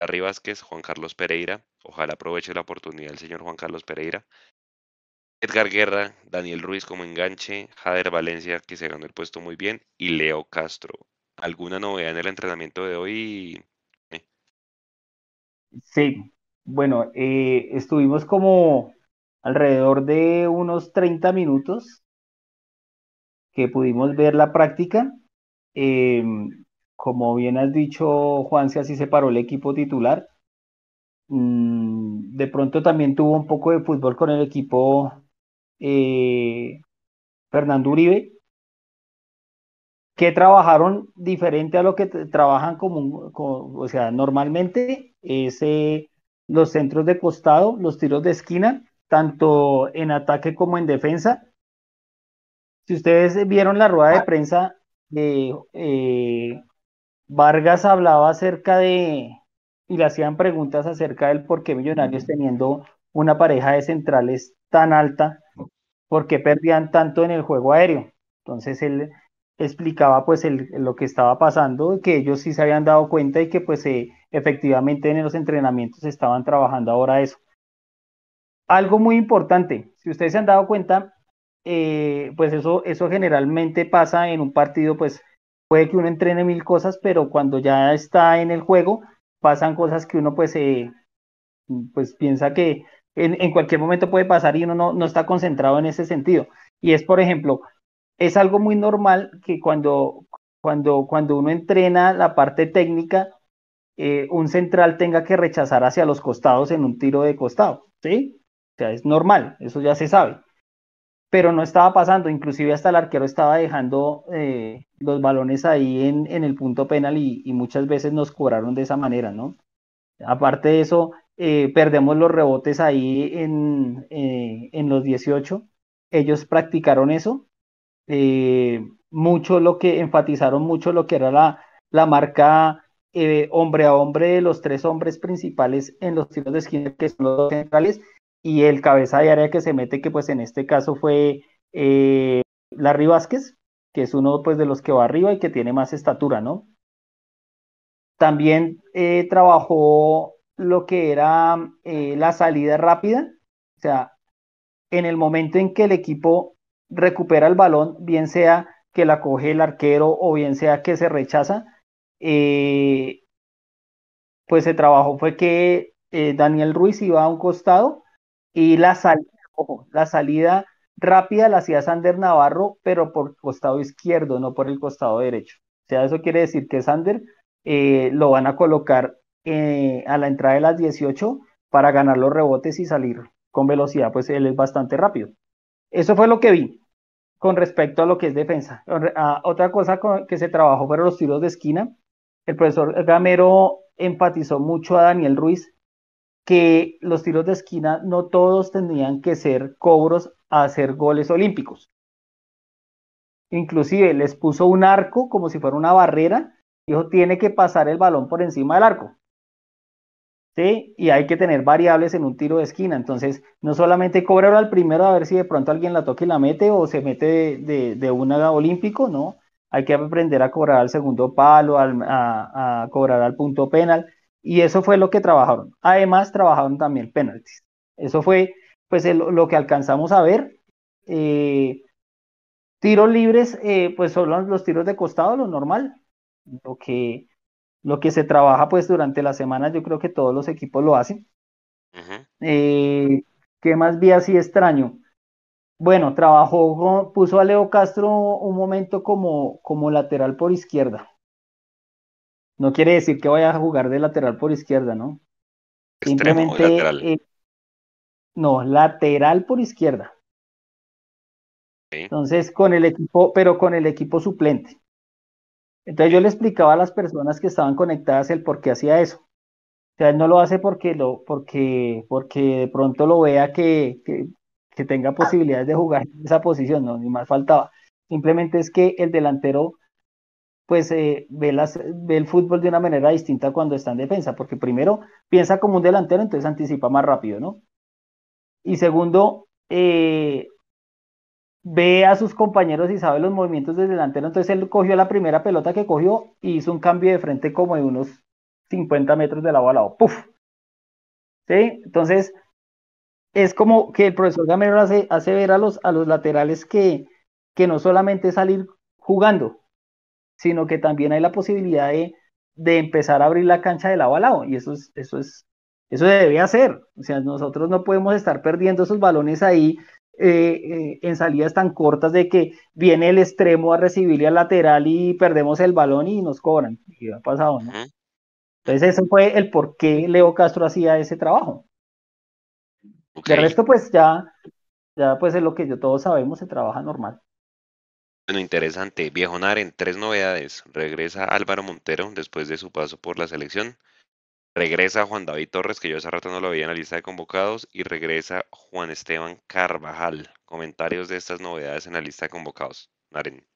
Larry Vázquez, Juan Carlos Pereira. Ojalá aproveche la oportunidad el señor Juan Carlos Pereira. Edgar Guerra, Daniel Ruiz como enganche, Jader Valencia, que se ganó el puesto muy bien, y Leo Castro. ¿Alguna novedad en el entrenamiento de hoy? Sí, bueno, eh, estuvimos como alrededor de unos 30 minutos que pudimos ver la práctica. Em, como bien has dicho, Juan, si así se paró el equipo titular. Mm, de pronto también tuvo un poco de fútbol con el equipo eh, Fernando Uribe, que trabajaron diferente a lo que trabajan como, o sea, normalmente es eh, los centros de costado, los tiros de esquina, tanto en ataque como en defensa. Si ustedes vieron la rueda de prensa, eh, Vargas hablaba acerca de, y le hacían preguntas acerca del por qué Millonarios teniendo una pareja de centrales tan alta, por qué perdían tanto en el juego aéreo. Entonces él explicaba pues lo que estaba pasando, que ellos sí se habían dado cuenta y que pues eh, efectivamente en los entrenamientos estaban trabajando ahora eso. Algo muy importante, si ustedes se han dado cuenta, eh, pues eso, eso generalmente pasa en un partido, pues puede que uno entrene mil cosas, pero cuando ya está en el juego, pasan cosas que uno pues, eh, pues piensa que en, en, cualquier momento puede pasar y uno no, no está concentrado en ese sentido. Y es, por ejemplo, es algo muy normal que cuando, cuando, cuando uno entrena la parte técnica, eh, un central tenga que rechazar hacia los costados en un tiro de costado, ¿sí? O sea, es normal, eso ya se sabe. Pero no estaba pasando, inclusive hasta el arquero estaba dejando eh, los balones ahí en, el punto penal y, muchas veces nos cobraron de esa manera, ¿no? Aparte de eso, eh, perdemos los rebotes ahí en, en los 18. Ellos practicaron eso eh, mucho lo que enfatizaron mucho lo que era la, la marca eh, hombre a hombre de los tres hombres principales en los tiros de esquina, que son los centrales, y el cabeza de área que se mete, que pues en este caso fue eh, Larry Vázquez, que es uno pues de los que va arriba y que tiene más estatura, ¿no? También eh, trabajó lo que era la salida rápida, o sea, en el momento en que el equipo recupera el balón, bien sea que la coge el arquero o bien sea que se rechaza, eh, pues el trabajo fue que eh, Daniel Ruiz iba a un costado y la, la salida rápida la hacía Sander Navarro, pero por costado izquierdo, no por el costado derecho. O sea, eso quiere decir que Sander eh, lo van a colocar a la entrada de las 18 para ganar los rebotes y salir con velocidad, pues él es bastante rápido. Eso fue lo que vi con respecto a lo que es defensa. otra cosa que se trabajó fueron los tiros de esquina. El profesor Gamero enfatizó mucho a Daniel Ruiz que los tiros de esquina no todos tendrían que ser cobros a hacer goles olímpicos. Inclusive les puso un arco como si fuera una barrera. Dijo, tiene que pasar el balón por encima del arco. Y hay que tener variables en un tiro de esquina. Entonces, no solamente cobrar al primero a ver si de pronto alguien la toca y la mete o se mete de, de, una olímpico, no. Hay que aprender a cobrar al segundo palo, a, cobrar al punto penal. Y eso fue lo que trabajaron. Además, trabajaron también penaltis. Eso fue pues lo que alcanzamos a ver. Eh, tiros libres, eh, pues son los tiros de costado, lo normal. Lo que lo que se trabaja pues durante la semana, yo creo que todos los equipos lo hacen. Eh, ¿Qué más vi así extraño? Bueno, trabajó, puso a Leo Castro un momento como, como lateral por izquierda. No quiere decir que vaya a jugar de lateral por izquierda, ¿no? Simplemente. Eh, no, lateral por izquierda. Entonces, con el equipo, pero con el equipo suplente. Entonces yo le explicaba a las personas que estaban conectadas el por qué hacía eso. O sea, él no lo hace porque lo, porque, porque de pronto lo vea que, que, que tenga posibilidades de jugar en esa posición, no, ni más faltaba. Simplemente es que el delantero pues eh, ve, las, ve el fútbol de una manera distinta cuando está en defensa, porque primero piensa como un delantero, entonces anticipa más rápido, ¿no? Y segundo, eh, ve a sus compañeros y sabe los movimientos del delantero, entonces él cogió la primera pelota que cogió y hizo un cambio de frente como de unos 50 metros de lado a lado, ¡puf! ¿Sí? Entonces, es como que el profesor Gamero hace, hace ver a los, a los laterales que, que no solamente salir jugando, sino que también hay la posibilidad de, de empezar a abrir la cancha de lado a lado, y eso es, eso es, eso debe hacer. O sea, nosotros no podemos estar perdiendo esos balones ahí eh, eh, en salidas tan cortas de que viene el extremo a recibirle al lateral y perdemos el balón y nos cobran. ¿Qué ha pasado? ¿no? Entonces, ese fue el por qué Leo Castro hacía ese trabajo. De resto, pues ya, ya pues es lo que yo todos sabemos, se trabaja normal. Bueno, interesante. Viejo Naren, tres novedades. Regresa Álvaro Montero después de su paso por la selección. Regresa Juan David Torres, que yo hace rato no lo veía en la lista de convocados. Y regresa Juan Esteban Carvajal. Comentarios de estas novedades en la lista de convocados. Naren.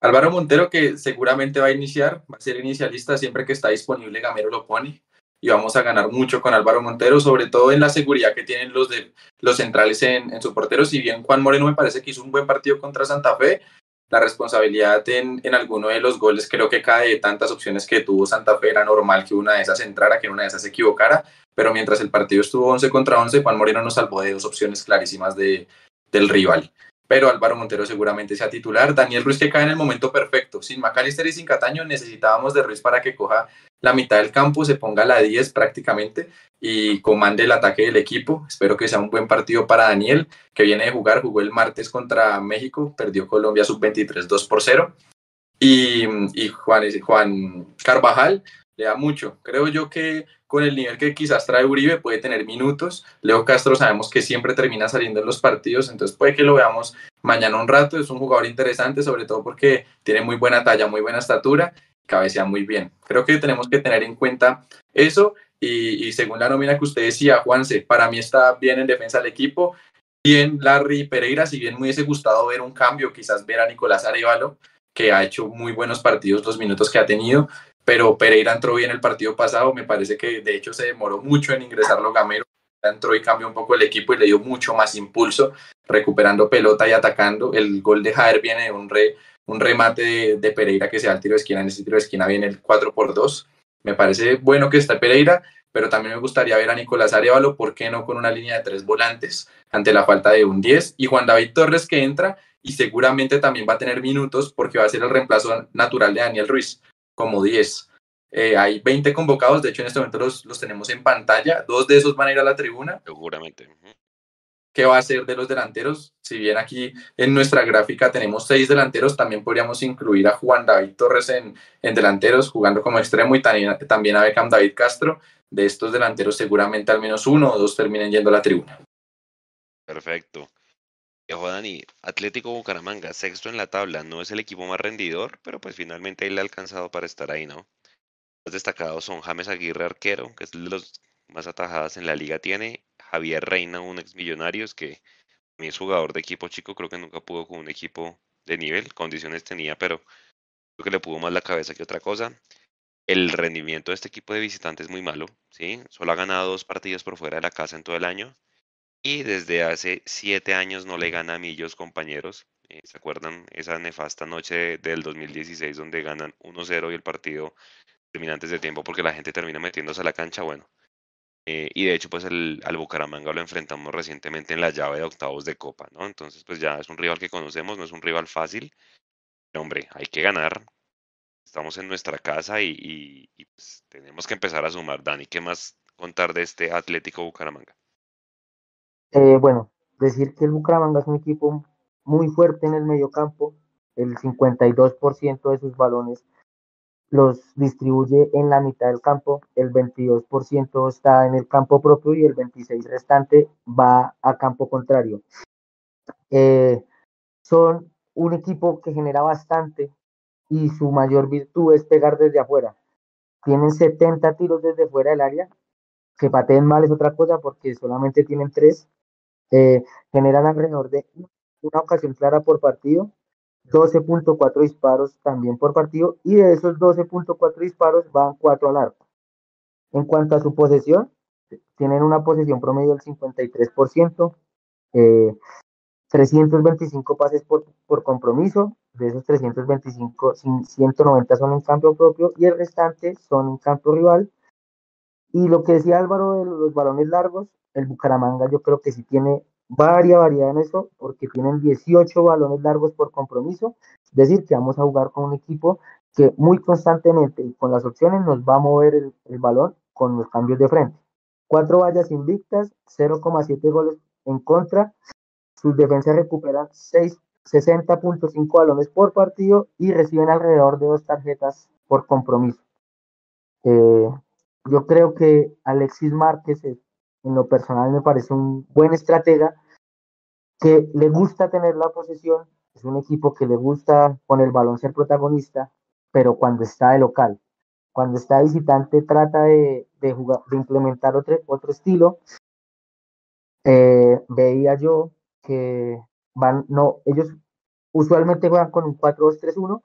Álvaro Montero, que seguramente va a iniciar, va a ser inicialista siempre que está disponible, Gamero lo pone. Y vamos a ganar mucho con Álvaro Montero, sobre todo en la seguridad que tienen los, de, los centrales en, en su portero. Si bien Juan Moreno me parece que hizo un buen partido contra Santa Fe, la responsabilidad en, en, alguno de los goles creo que cae de tantas opciones que tuvo Santa Fe. Era normal que una de esas entrara, que una de esas se equivocara, pero mientras el partido estuvo 11 contra 11, Juan Moreno nos salvó de dos opciones clarísimas de, del rival. Pero Álvaro Montero seguramente sea titular. Daniel Ruiz que cae en el momento perfecto. Sin Macalister y sin Cataño necesitábamos de Ruiz para que coja la mitad del campo, se ponga la 10 prácticamente y comande el ataque del equipo. Espero que sea un buen partido para Daniel, que viene de jugar, jugó el martes contra México, perdió Colombia sub-23 2 por 0. Y, y Juan, Juan Carvajal le da mucho. Creo yo que con el nivel que quizás trae Uribe puede tener minutos. Leo Castro sabemos que siempre termina saliendo en los partidos, entonces puede que lo veamos mañana un rato. Es un jugador interesante, sobre todo porque tiene muy buena talla, muy buena estatura cabecea muy bien. Creo que tenemos que tener en cuenta eso y, según la nómina que usted decía, Juanse, para mí está bien en defensa del equipo, bien Larry Pereira, si bien me hubiese gustado ver un cambio, quizás ver a Nicolás Arevalo, que ha hecho muy buenos partidos los minutos que ha tenido, pero Pereira entró bien el partido pasado, me parece que de hecho se demoró mucho en ingresarlo Gamero, entró y cambió un poco el equipo y le dio mucho más impulso, recuperando pelota y atacando. El gol de Jaer viene de un, re, un remate de, Pereira que sea el tiro de esquina. En ese tiro de esquina viene el 4 por 2 Me parece bueno que está Pereira, pero también me gustaría ver a Nicolás Arevalo, ¿por qué no con una línea de tres volantes ante la falta de un 10? Y Juan David Torres que entra y seguramente también va a tener minutos porque va a ser el reemplazo natural de Daniel Ruiz como 10. Eh, hay 20 convocados, de hecho en este momento los, los, tenemos en pantalla, dos de esos van a ir a la tribuna. Seguramente qué va a ser de los delanteros. Si bien aquí en nuestra gráfica tenemos seis delanteros, también podríamos incluir a Juan David Torres en, en delanteros, jugando como extremo, y también, a Beckham David Castro. De estos delanteros, seguramente al menos uno o dos terminen yendo a la tribuna. Perfecto. Ojo, Dani, Atlético Bucaramanga, sexto en la tabla, no es el equipo más rendidor, pero pues finalmente él ha alcanzado para estar ahí, ¿no? Los destacados son James Aguirre, arquero, que es de los más atajadas en la liga tiene, Javier Reina, un ex Millonarios, que mi es jugador de equipo chico, creo que nunca pudo con un equipo de nivel, condiciones tenía, pero creo que le pudo más la cabeza que otra cosa. El rendimiento de este equipo de visitantes es muy malo, ¿sí? Solo ha ganado dos partidos por fuera de la casa en todo el año. Y desde hace siete años no le gana a Millos, compañeros. Eh, ¿Se acuerdan esa nefasta noche del 2016 donde ganan 1-0 y el partido termina antes de tiempo porque la gente termina metiéndose a la cancha? Bueno, eh, y de hecho, pues el, al Bucaramanga lo enfrentamos recientemente en la llave de octavos de Copa, ¿no? Entonces, pues ya es un rival que conocemos, no es un rival fácil. Pero, hombre, hay que ganar. Estamos en nuestra casa y, pues, tenemos que empezar a sumar. Dani, ¿qué más contar de este Atlético Bucaramanga? Eh, bueno, decir que el Bucaramanga es un equipo muy fuerte en el mediocampo, el 52% de sus balones los distribuye en la mitad del campo, el 22% está en el campo propio y el 26% restante va a campo contrario. Eh, son un equipo que genera bastante y su mayor virtud es pegar desde afuera. Tienen 70 tiros desde fuera del área, que pateen mal es otra cosa porque solamente tienen 3. Eh, generan alrededor de una ocasión clara por partido 12.4 disparos también por partido y de esos 12.4 disparos van 4 al arco. En cuanto a su posesión, tienen una posesión promedio del 53%, eh, 325 pases por, por, compromiso, de esos 325, 190 son en campo propio y el restante son en campo rival. Y lo que decía Álvaro de los balones largos, el Bucaramanga yo creo que sí tiene varia variedad en eso, porque tienen 18 balones largos por compromiso, es decir, que vamos a jugar con un equipo que muy constantemente y con las opciones nos va a mover el, balón con los cambios de frente. Cuatro vallas invictas, 0,7 goles en contra, sus defensas recuperan 60.5 balones por partido y reciben alrededor de dos tarjetas por compromiso. Eh, yo creo que Alexis Márquez es en lo personal me parece un buen estratega que le gusta tener la posesión, es un equipo que le gusta con el balón ser protagonista, pero cuando está de local, cuando está visitante trata de, de jugar, de implementar otro, otro estilo. Eh, veía yo que van, no, ellos usualmente juegan con un 4-2-3-1.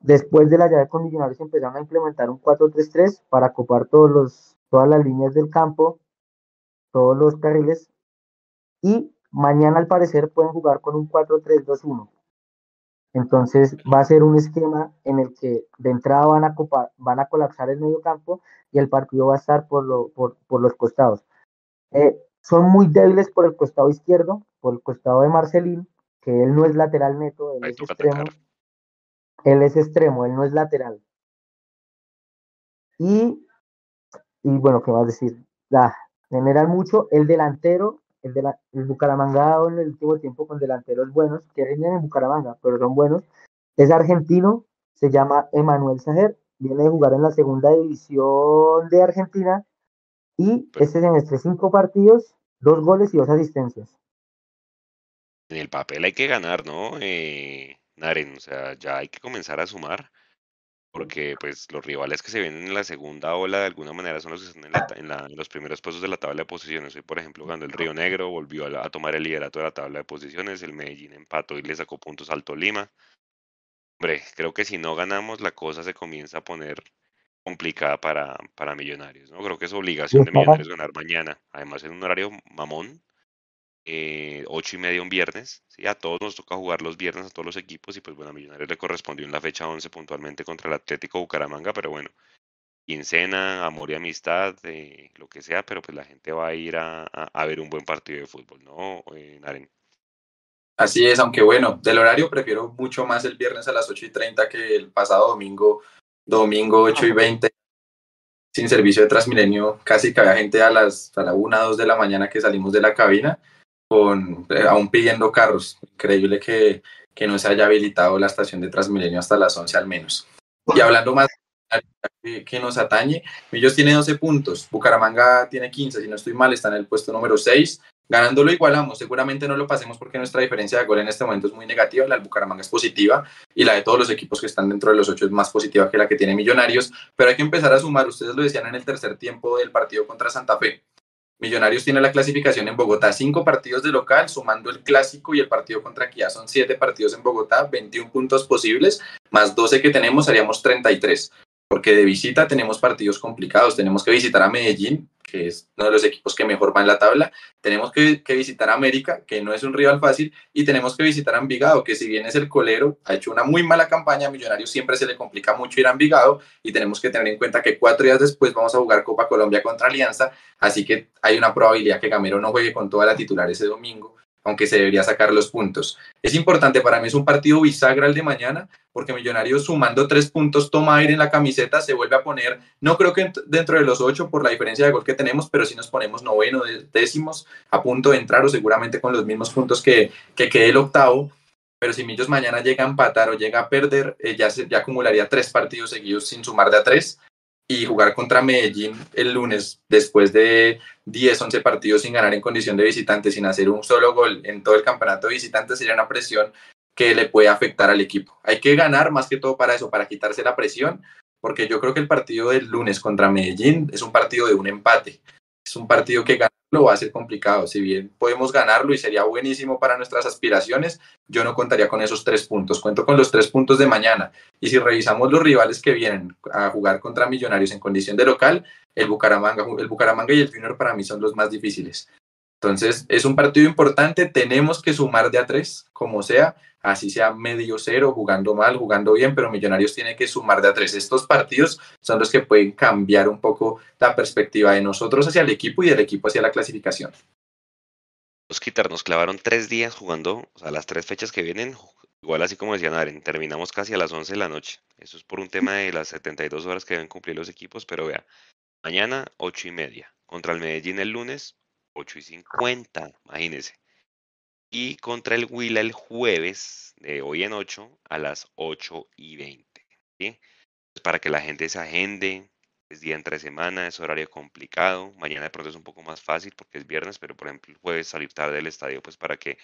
Después de la llave con Millonarios empezaron a implementar un 4-3-3 para copar todos los, todas las líneas del campo todos los carriles y mañana al parecer pueden jugar con un 4-3-2-1. Entonces va a ser un esquema en el que de entrada van a, copar, van a colapsar el medio campo y el partido va a estar por, lo, por, por los costados. Eh, son muy débiles por el costado izquierdo, por el costado de Marcelín, que él no es lateral neto, él Ahí es extremo. atacar. Él es extremo, él no es lateral. Y, y bueno, ¿qué más decir? Ah, generan mucho. El delantero, el, de la, el Bucaramanga en el último tiempo con delanteros buenos, que rinden en Bucaramanga, pero son buenos. Es argentino, se llama Emanuel Sajer, viene de jugar en la segunda división de Argentina y este semestre cinco partidos, dos goles y dos asistencias. En el papel hay que ganar, ¿no? Eh, Naren, o sea, ya hay que comenzar a sumar, porque pues los rivales que se vienen en la segunda ola de alguna manera son los que están en, la, en, la, en los primeros puestos de la tabla de posiciones. Hoy, por ejemplo, cuando el Río Negro volvió a, la, a, tomar el liderato de la tabla de posiciones, el Medellín empató y le sacó puntos al Tolima. Hombre, creo que si no ganamos, la cosa se comienza a poner complicada para, para Millonarios, ¿no? Creo que es obligación de Millonarios ganar mañana, además en un horario mamón, eh, ocho y media un viernes, ¿sí? a todos nos toca jugar los viernes a todos los equipos y pues bueno, a Millonarios le correspondió en la fecha 11 puntualmente contra el Atlético Bucaramanga, pero bueno, quincena, amor y amistad, eh, lo que sea, pero pues la gente va a ir a, a, a ver un buen partido de fútbol, ¿no, eh, Naren? Así es, aunque bueno, del horario prefiero mucho más el viernes a las 8 y 30 que el pasado domingo, domingo 8 y 20, sin servicio de Transmilenio, casi que había gente a las a la 1, 2 de la mañana que salimos de la cabina, con, eh, aún pidiendo carros. Increíble que, que no se haya habilitado la estación de Transmilenio hasta las 11 al menos. Y hablando más que, nos atañe, Millos tiene 12 puntos, Bucaramanga tiene 15, si no estoy mal, está en el puesto número 6, ganándolo igualamos, seguramente no lo pasemos porque nuestra diferencia de gol en este momento es muy negativa, la del Bucaramanga es positiva y la de todos los equipos que están dentro de los ocho es más positiva que la que tiene Millonarios, pero hay que empezar a sumar, ustedes lo decían en el tercer tiempo del partido contra Santa Fe, Millonarios tiene la clasificación en Bogotá, cinco partidos de local, sumando el clásico y el partido contra Kia, son siete partidos en Bogotá, 21 puntos posibles, más 12 que tenemos, haríamos 33 porque de visita tenemos partidos complicados, tenemos que visitar a Medellín, que es uno de los equipos que mejor va en la tabla, tenemos que, visitar a América, que no es un rival fácil, y tenemos que visitar a Envigado, que si bien es el colero, ha hecho una muy mala campaña, a Millonarios siempre se le complica mucho ir a Envigado, y tenemos que tener en cuenta que cuatro días después vamos a jugar Copa Colombia contra Alianza, así que hay una probabilidad que Gamero no juegue con toda la titular ese domingo, aunque se debería sacar los puntos. Es importante para mí, es un partido bisagra el de mañana, porque Millonarios sumando tres puntos toma aire en la camiseta, se vuelve a poner, no creo que dentro de los ocho por la diferencia de gol que tenemos, pero si nos ponemos noveno, décimos, a punto de entrar o seguramente con los mismos puntos que, que quede el octavo. Pero si Millos mañana llega a empatar o llega a perder, eh, ya, se, ya acumularía tres partidos seguidos sin sumar de a tres y jugar contra Medellín el lunes después de 10, 11 partidos sin ganar en condición de visitante, sin hacer un solo gol en todo el campeonato de visitante, sería una presión que le puede afectar al equipo. Hay que ganar más que todo para eso, para quitarse la presión, porque yo creo que el partido del lunes contra Medellín es un partido de un empate. Es un partido que ganarlo va a ser complicado. Si bien podemos ganarlo y sería buenísimo para nuestras aspiraciones, yo no contaría con esos tres puntos. Cuento con los tres puntos de mañana. Y si revisamos los rivales que vienen a jugar contra Millonarios en condición de local, el Bucaramanga, el Bucaramanga y el Junior para mí son los más difíciles. Entonces, es un partido importante, tenemos que sumar de a tres, como sea, así sea medio cero, jugando mal, jugando bien, pero Millonarios tiene que sumar de a tres. Estos partidos son los que pueden cambiar un poco la perspectiva de nosotros hacia el equipo y del equipo hacia la clasificación. Los quitar nos clavaron tres días jugando, o sea, las tres fechas que vienen, igual así como decían Aren, terminamos casi a las 11 de la noche. Eso es por un tema de las 72 horas que deben cumplir los equipos, pero vea, mañana 8 y media, contra el Medellín el lunes 8 y 50, imagínense y contra el Huila el jueves de hoy en 8 a las 8 y 20. ¿sí? para que la gente se agende, es día entre semana, es horario complicado. Mañana de pronto es un poco más fácil porque es viernes, pero por ejemplo el jueves salir tarde del estadio pues para que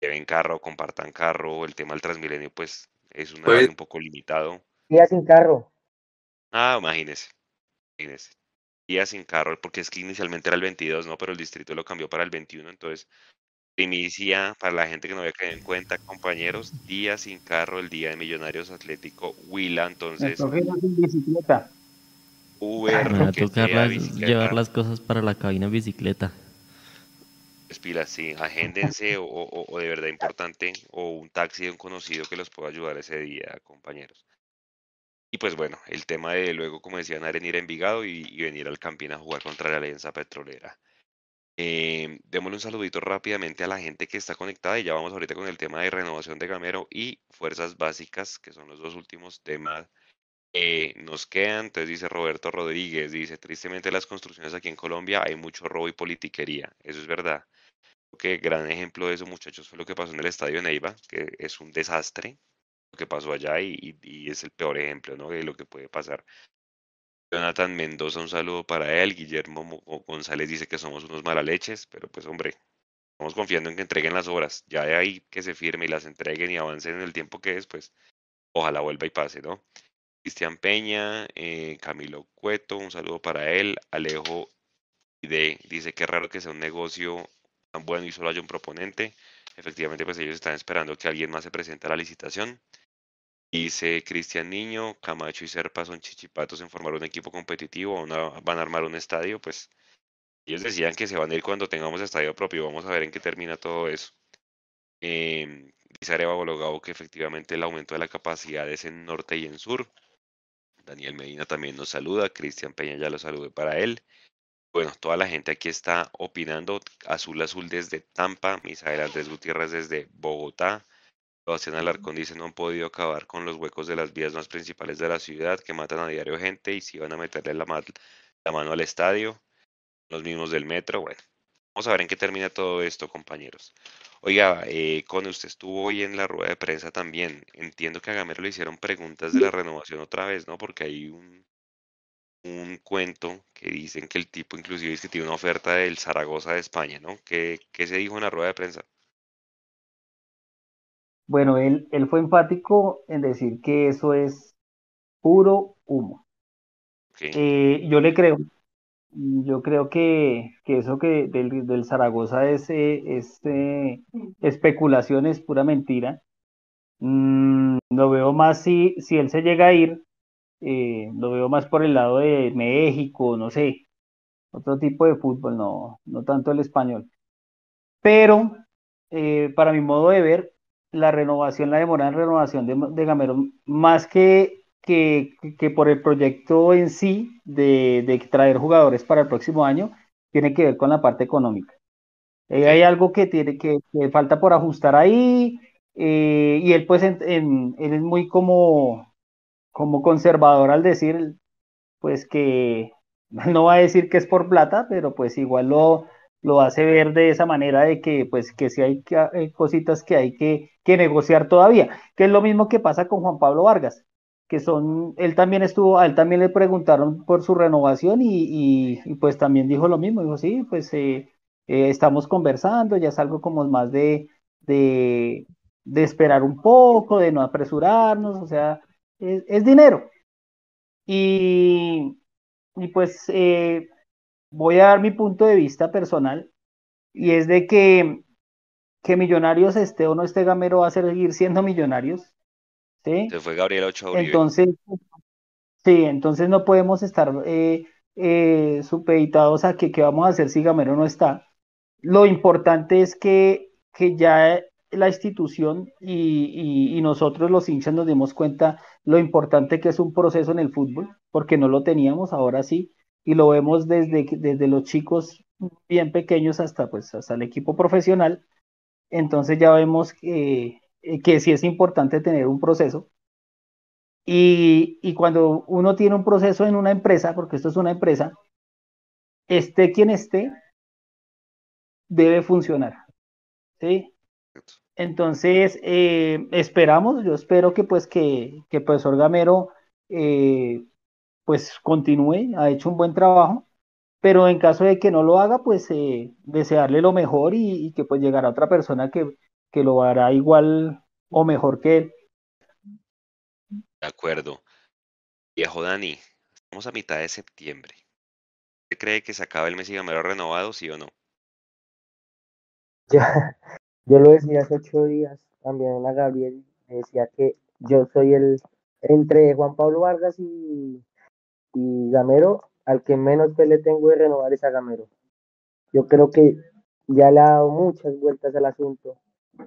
lleven carro, compartan carro. El tema del Transmilenio pues es un horario un poco limitado. Día sin carro. Ah, imagínese. Imagínese. Día sin carro, porque es que inicialmente era el 22, ¿no? Pero el distrito lo cambió para el 21, entonces Primicia para la gente que no había caído en cuenta, compañeros, día sin carro, el día de Millonarios Atlético Huila, entonces. bicicleta. Uber, Me va a tocar llevar las cosas para la cabina en bicicleta. Pues sí, agéndense o, o, de verdad importante, o un taxi de un conocido que los pueda ayudar ese día, compañeros. Y pues bueno, el tema de luego, como decían, era ir a Envigado y, venir al Campín a jugar contra la Alianza Petrolera. Eh, démosle un saludito rápidamente a la gente que está conectada y ya vamos ahorita con el tema de renovación de Gamero y fuerzas básicas, que son los dos últimos temas que nos quedan. Entonces dice Roberto Rodríguez, dice, tristemente las construcciones aquí en Colombia hay mucho robo y politiquería. Eso es verdad. Creo gran ejemplo de eso, muchachos, fue lo que pasó en el estadio Neiva, que es un desastre que pasó allá y, es el peor ejemplo ¿no? de lo que puede pasar. Jonathan Mendoza, un saludo para él. Guillermo González dice que somos unos malaleches, pero pues hombre, estamos confiando en que entreguen las obras. Ya de ahí que se firme y las entreguen y avancen en el tiempo que es, pues ojalá vuelva y pase, ¿no? Cristian Peña, eh, Camilo Cueto, un saludo para él. Alejo de dice que raro que sea un negocio tan bueno y solo haya un proponente. Efectivamente, pues ellos están esperando que alguien más se presente a la licitación. Dice Cristian Niño, Camacho y Serpa son chichipatos en formar un equipo competitivo, van a armar un estadio, pues ellos decían que se van a ir cuando tengamos estadio propio, vamos a ver en qué termina todo eso. Eh, dice Areva Bologao que efectivamente el aumento de la capacidad es en norte y en sur. Daniel Medina también nos saluda, Cristian Peña ya lo saludé para él. Bueno, toda la gente aquí está opinando. Azul Azul desde Tampa, Misael Andrés Gutiérrez desde Bogotá, Sebastián Alarcón dice no han podido acabar con los huecos de las vías más principales de la ciudad que matan a diario gente y si van a meterle la, mano al estadio, los mismos del metro, bueno, vamos a ver en qué termina todo esto, compañeros. Oiga, eh, con usted estuvo hoy en la rueda de prensa también. Entiendo que a Gamero le hicieron preguntas de la renovación otra vez, ¿no? Porque hay un, un cuento que dicen que el tipo inclusive dice que tiene una oferta del Zaragoza de España, ¿no? ¿Qué, qué se dijo en la rueda de prensa? Bueno, él, él fue enfático en decir que eso es puro humo. Eh, yo le creo, yo creo que, que eso que del, del Zaragoza es, eh, es eh, especulación, es pura mentira. Mm, lo veo más si, si él se llega a ir, lo veo más por el lado de México, no sé, otro tipo de fútbol, no, no tanto el español. Pero, para mi modo de ver, la renovación, la demora en renovación de, de Gamero, más que, que, que, por el proyecto en sí de, de, traer jugadores para el próximo año, tiene que ver con la parte económica. Eh, hay algo que tiene que, falta por ajustar ahí, eh, y él pues él es muy como, como conservador al decir pues que no va a decir que es por plata, pero pues igual lo, lo hace ver de esa manera de que pues que si hay, cositas que hay que, que, negociar todavía, que es lo mismo que pasa con Juan Pablo Vargas, que son, él también estuvo, a él también le preguntaron por su renovación y, y, pues también dijo lo mismo, dijo sí, pues eh, eh, estamos conversando, ya es algo como más de, de, de, esperar un poco, de no apresurarnos, o sea, es, es dinero. Y, y pues eh, voy a dar mi punto de vista personal y es de que, que Millonarios esté o no esté Gamero va a seguir siendo Millonarios. ¿sí? Se fue Gabriel Ochoa Entonces, sí, entonces no podemos estar eh, eh, supeditados a que qué vamos a hacer si Gamero no está. Lo importante es que, que ya la institución y, y, nosotros los hinchas nos dimos cuenta lo importante que es un proceso en el fútbol, porque no lo teníamos, ahora sí, y lo vemos desde, desde los chicos bien pequeños hasta, pues, hasta el equipo profesional. Entonces ya vemos que, que sí es importante tener un proceso. Y, y cuando uno tiene un proceso en una empresa, porque esto es una empresa, esté quien esté, debe funcionar. ¿sí? Entonces, eh, esperamos, yo espero que pues que, que profesor Gamero eh, pues continúe, ha hecho un buen trabajo, pero en caso de que no lo haga, pues eh, desearle lo mejor y, que pues llegará otra persona que, que lo hará igual o mejor que él. De acuerdo. Viejo Dani, estamos a mitad de septiembre. ¿Usted cree que se acaba el mes y Gamero renovado, sí o no? Ya, yo lo decía hace ocho días también a Gabriel, decía que yo soy el, entre Juan Pablo Vargas y, y Gamero, al que menos que le tengo de renovar es a Gamero. Yo creo que ya le ha dado muchas vueltas al asunto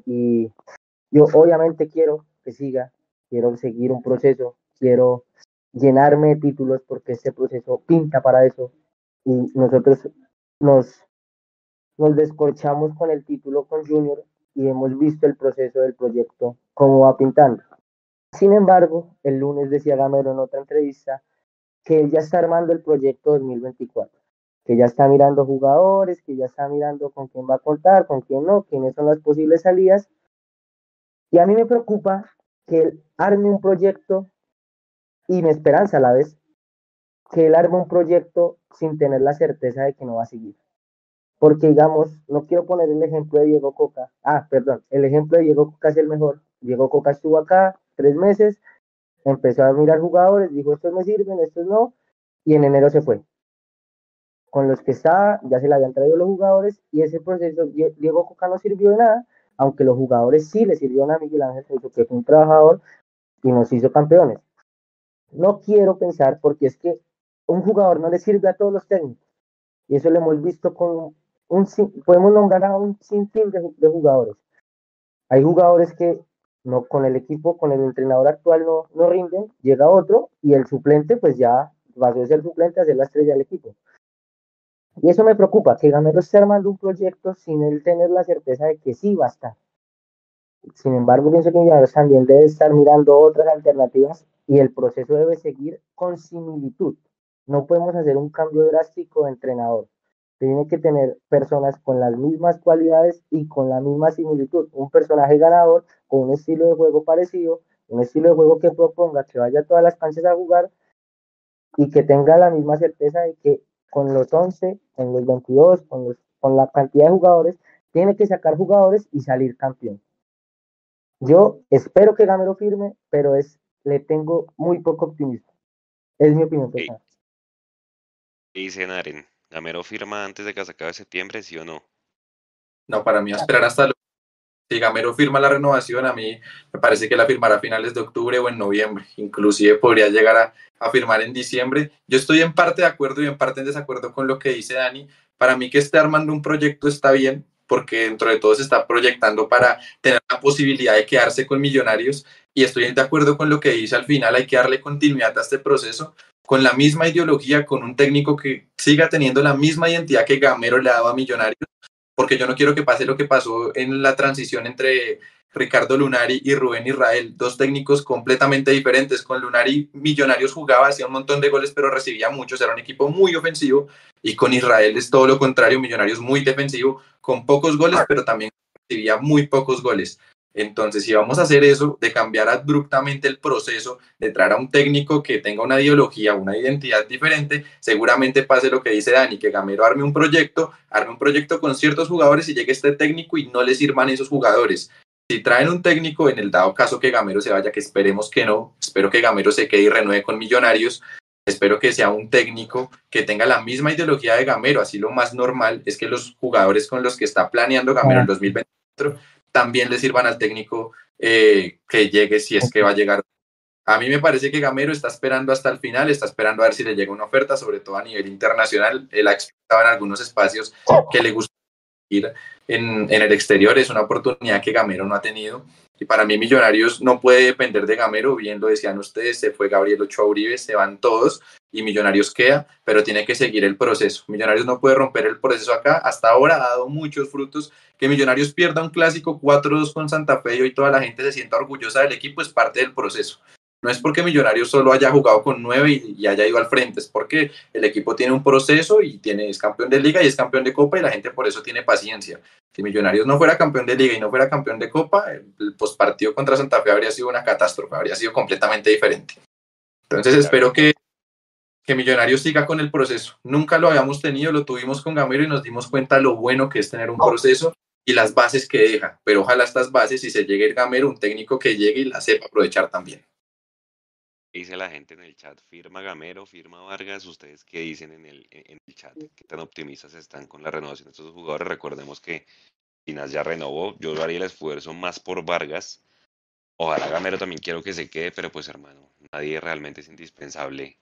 y yo obviamente quiero que siga, quiero seguir un proceso, quiero llenarme de títulos porque este proceso pinta para eso y nosotros nos nos descorchamos con el título con Junior y hemos visto el proceso del proyecto, cómo va pintando. Sin embargo, el lunes decía Gamero en otra entrevista que él ya está armando el proyecto 2024, que ya está mirando jugadores, que ya está mirando con quién va a contar, con quién no, quiénes son las posibles salidas. Y a mí me preocupa que él arme un proyecto y me esperanza a la vez que él arme un proyecto sin tener la certeza de que no va a seguir. Porque, digamos, no quiero poner el ejemplo de Diego Coca. Ah, perdón, el ejemplo de Diego Coca es el mejor. Diego Coca estuvo acá tres meses, empezó a mirar jugadores, dijo, estos me sirven, estos no, y en enero se fue. Con los que estaba, ya se le habían traído los jugadores, y ese proceso, Diego Coca no sirvió de nada, aunque los jugadores sí le sirvieron a Miguel Ángel que fue un trabajador y nos hizo campeones. No quiero pensar, porque es que un jugador no le sirve a todos los técnicos. Y eso lo hemos visto con podemos nombrar a un sinfín de, de, jugadores. Hay jugadores que no con el equipo, con el entrenador actual no, no rinden, llega otro y el suplente pues ya va a ser el suplente a ser la estrella del equipo. Y eso me preocupa, que Gamero esté armando un proyecto sin él tener la certeza de que sí va a estar. Sin embargo, pienso que Millonarios también debe estar mirando otras alternativas y el proceso debe seguir con similitud. No podemos hacer un cambio drástico de entrenador tiene que tener personas con las mismas cualidades y con la misma similitud. Un personaje ganador con un estilo de juego parecido, un estilo de juego que proponga que vaya a todas las canchas a jugar y que tenga la misma certeza de que con los 11, con los 22, con, los, con la cantidad de jugadores, tiene que sacar jugadores y salir campeón. Yo espero que Gamero firme, pero es, le tengo muy poco optimismo. Es mi opinión personal. dice Naren? ¿Gamero firma antes de que se acabe septiembre, sí o no? No, para mí, esperar hasta si Gamero firma la renovación, a mí me parece que la firmará a finales de octubre o en noviembre. Inclusive podría llegar a, firmar en diciembre. Yo estoy en parte de acuerdo y en parte en desacuerdo con lo que dice Dani. Para mí que esté armando un proyecto está bien, porque dentro de todo se está proyectando para tener la posibilidad de quedarse con millonarios. Y estoy de acuerdo con lo que dice al final, hay que darle continuidad a este proceso, con la misma ideología, con un técnico que siga teniendo la misma identidad que Gamero le ha dado a Millonarios, porque yo no quiero que pase lo que pasó en la transición entre Ricardo Lunari y Rubén Israel, dos técnicos completamente diferentes. Con Lunari, Millonarios jugaba, hacía un montón de goles, pero recibía muchos, era un equipo muy ofensivo, y con Israel es todo lo contrario, Millonarios muy defensivo, con pocos goles, pero también recibía muy pocos goles. Entonces, si vamos a hacer eso, de cambiar abruptamente el proceso, de traer a un técnico que tenga una ideología, una identidad diferente, seguramente pase lo que dice Dani, que Gamero arme un proyecto, arme un proyecto con ciertos jugadores y llegue este técnico y no les sirvan esos jugadores. Si traen un técnico, en el dado caso que Gamero se vaya, que esperemos que no, espero que Gamero se quede y renueve con Millonarios, espero que sea un técnico que tenga la misma ideología de Gamero, así lo más normal es que los jugadores con los que está planeando Gamero en 2024 también le sirvan al técnico eh, que llegue si es que va a llegar. A mí me parece que Gamero está esperando hasta el final, está esperando a ver si le llega una oferta, sobre todo a nivel internacional. Él ha explicado en algunos espacios que le gusta ir en, en el exterior, es una oportunidad que Gamero no ha tenido. Y para mí Millonarios no puede depender de Gamero, bien lo decían ustedes, se fue Gabriel Ochoa Uribe, se van todos y Millonarios queda, pero tiene que seguir el proceso. Millonarios no puede romper el proceso acá, hasta ahora ha dado muchos frutos. Que Millonarios pierda un clásico 4-2 con Santa Fe y hoy toda la gente se sienta orgullosa del equipo, es parte del proceso. No es porque Millonarios solo haya jugado con nueve y, haya ido al frente, es porque el equipo tiene un proceso y tiene, es campeón de liga y es campeón de copa y la gente por eso tiene paciencia. Si Millonarios no fuera campeón de liga y no fuera campeón de copa, el, el postpartido contra Santa Fe habría sido una catástrofe, habría sido completamente diferente. Entonces espero que que Millonarios siga con el proceso. Nunca lo habíamos tenido, lo tuvimos con Gamero y nos dimos cuenta lo bueno que es tener un proceso y las bases que deja. Pero ojalá estas bases, si se llegue el Gamero, un técnico que llegue y la sepa aprovechar también. Dice la gente en el chat, firma Gamero, firma Vargas, ustedes qué dicen en el, en el chat, qué tan optimistas están con la renovación de estos jugadores. Recordemos que Pinas ya renovó, yo haría el esfuerzo más por Vargas. Ojalá Gamero también quiero que se quede, pero pues hermano, nadie realmente es indispensable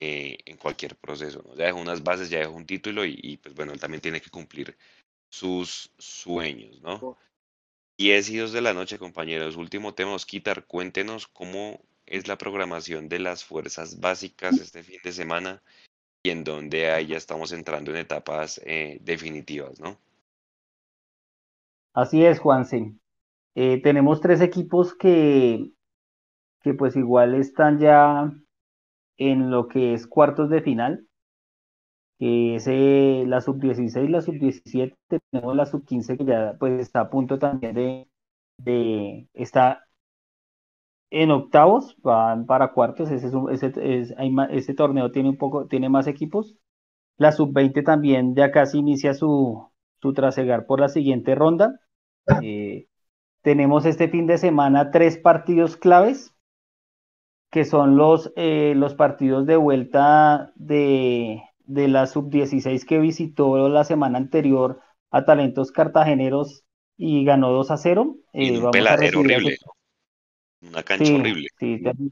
eh, en cualquier proceso. ¿no? Ya dejó unas bases, ya dejó un título y, pues bueno, él también tiene que cumplir sus sueños, ¿no? Diez y dos de la noche, compañeros. Último tema, Osquitar, cuéntenos cómo es la programación de las fuerzas básicas este fin de semana y en donde ahí ya estamos entrando en etapas eh, definitivas, ¿no? Así es, Juanse. Eh, tenemos tres equipos que, que pues igual están ya en lo que es cuartos de final, que eh, la sub-16, la sub-17, tenemos la sub-15 que ya pues está a punto también de, de está en octavos, van para cuartos, ese, es ese, es, hay ese torneo tiene un poco, tiene más equipos. La sub-20 también ya casi inicia su, su trasegar por la siguiente ronda. Eh, tenemos este fin de semana tres partidos claves que son los, eh, los partidos de vuelta de, de la sub-16 que visitó la semana anterior a Talentos Cartageneros y ganó 2 a 0. Eh, un peladero horrible. Una cancha horrible. Sí, terrible,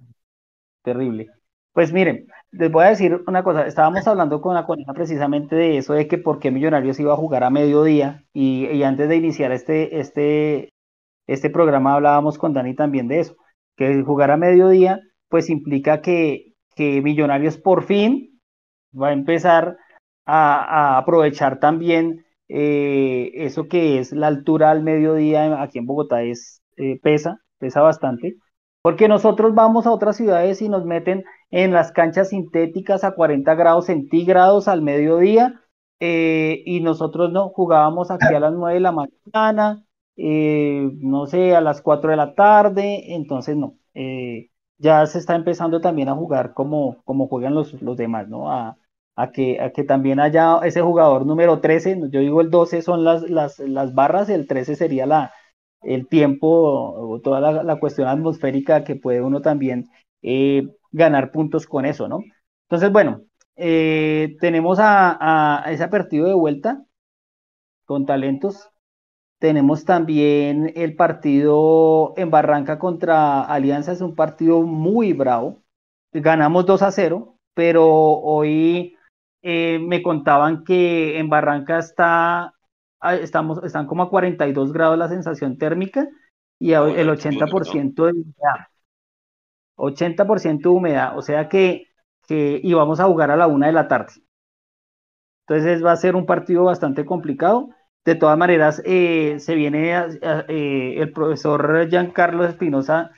terrible. Pues miren, les voy a decir una cosa. Estábamos hablando con la coneja precisamente de eso, de que por qué Millonarios iba a jugar a mediodía. Y, y antes de iniciar este, este, este programa hablábamos con Dani también de eso, que jugar a mediodía pues implica que, que Millonarios por fin va a empezar a, aprovechar también eh, eso que es la altura al mediodía aquí en Bogotá es eh, pesa, pesa bastante, porque nosotros vamos a otras ciudades y nos meten en las canchas sintéticas a 40 grados centígrados al mediodía eh, y nosotros no jugábamos aquí a las 9 de la mañana, no sé, a las 4 de la tarde, entonces no ya se está empezando también a jugar como, como juegan los, los demás, ¿no? A, a, que, a que también haya ese jugador número 13, yo digo el 12 son las, las, las barras, el 13 sería la, el tiempo o toda la, cuestión atmosférica que puede uno también eh, ganar puntos con eso, ¿no? Entonces, bueno, eh, tenemos a, ese partido de vuelta con talentos tenemos también el partido en Barranca contra Alianza, es un partido muy bravo. Ganamos 2 a 0, pero hoy eh, me contaban que en Barranca está, estamos, están como a 42 grados la sensación térmica y el 80% de humedad. 80% de humedad, o sea que, que íbamos a jugar a la una de la tarde. Entonces va a ser un partido bastante complicado de todas maneras, eh, se viene eh, el profesor Giancarlo Espinosa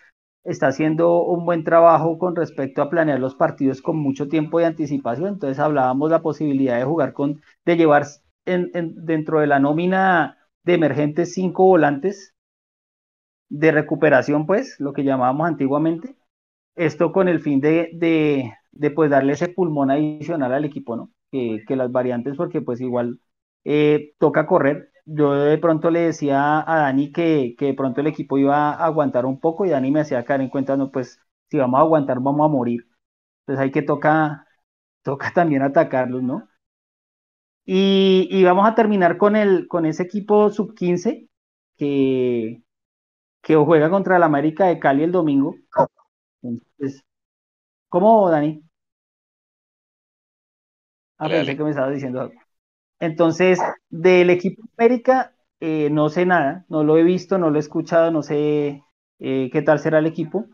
está haciendo un buen trabajo con respecto a planear los partidos con mucho tiempo de anticipación. Entonces hablábamos la posibilidad de jugar con, de llevar en, dentro de la nómina de emergentes cinco volantes de recuperación, pues, lo que llamábamos antiguamente. Esto con el fin de, de, pues darle ese pulmón adicional al equipo, ¿no? Que, que las variantes, porque pues igual eh, toca correr. Yo de pronto le decía a Dani que, que, de pronto el equipo iba a aguantar un poco y Dani me hacía caer en cuenta, no, pues si vamos a aguantar vamos a morir. Entonces hay que toca, toca también atacarlos, ¿no? Y, y vamos a terminar con, el, con ese equipo sub-15 que, que juega contra el América de Cali el domingo. Entonces, ¿cómo, Dani? Ah, pensé que me estaba diciendo algo. Entonces, del equipo América, eh, no sé nada, no lo he visto, no lo he escuchado, no sé eh, qué tal será el equipo.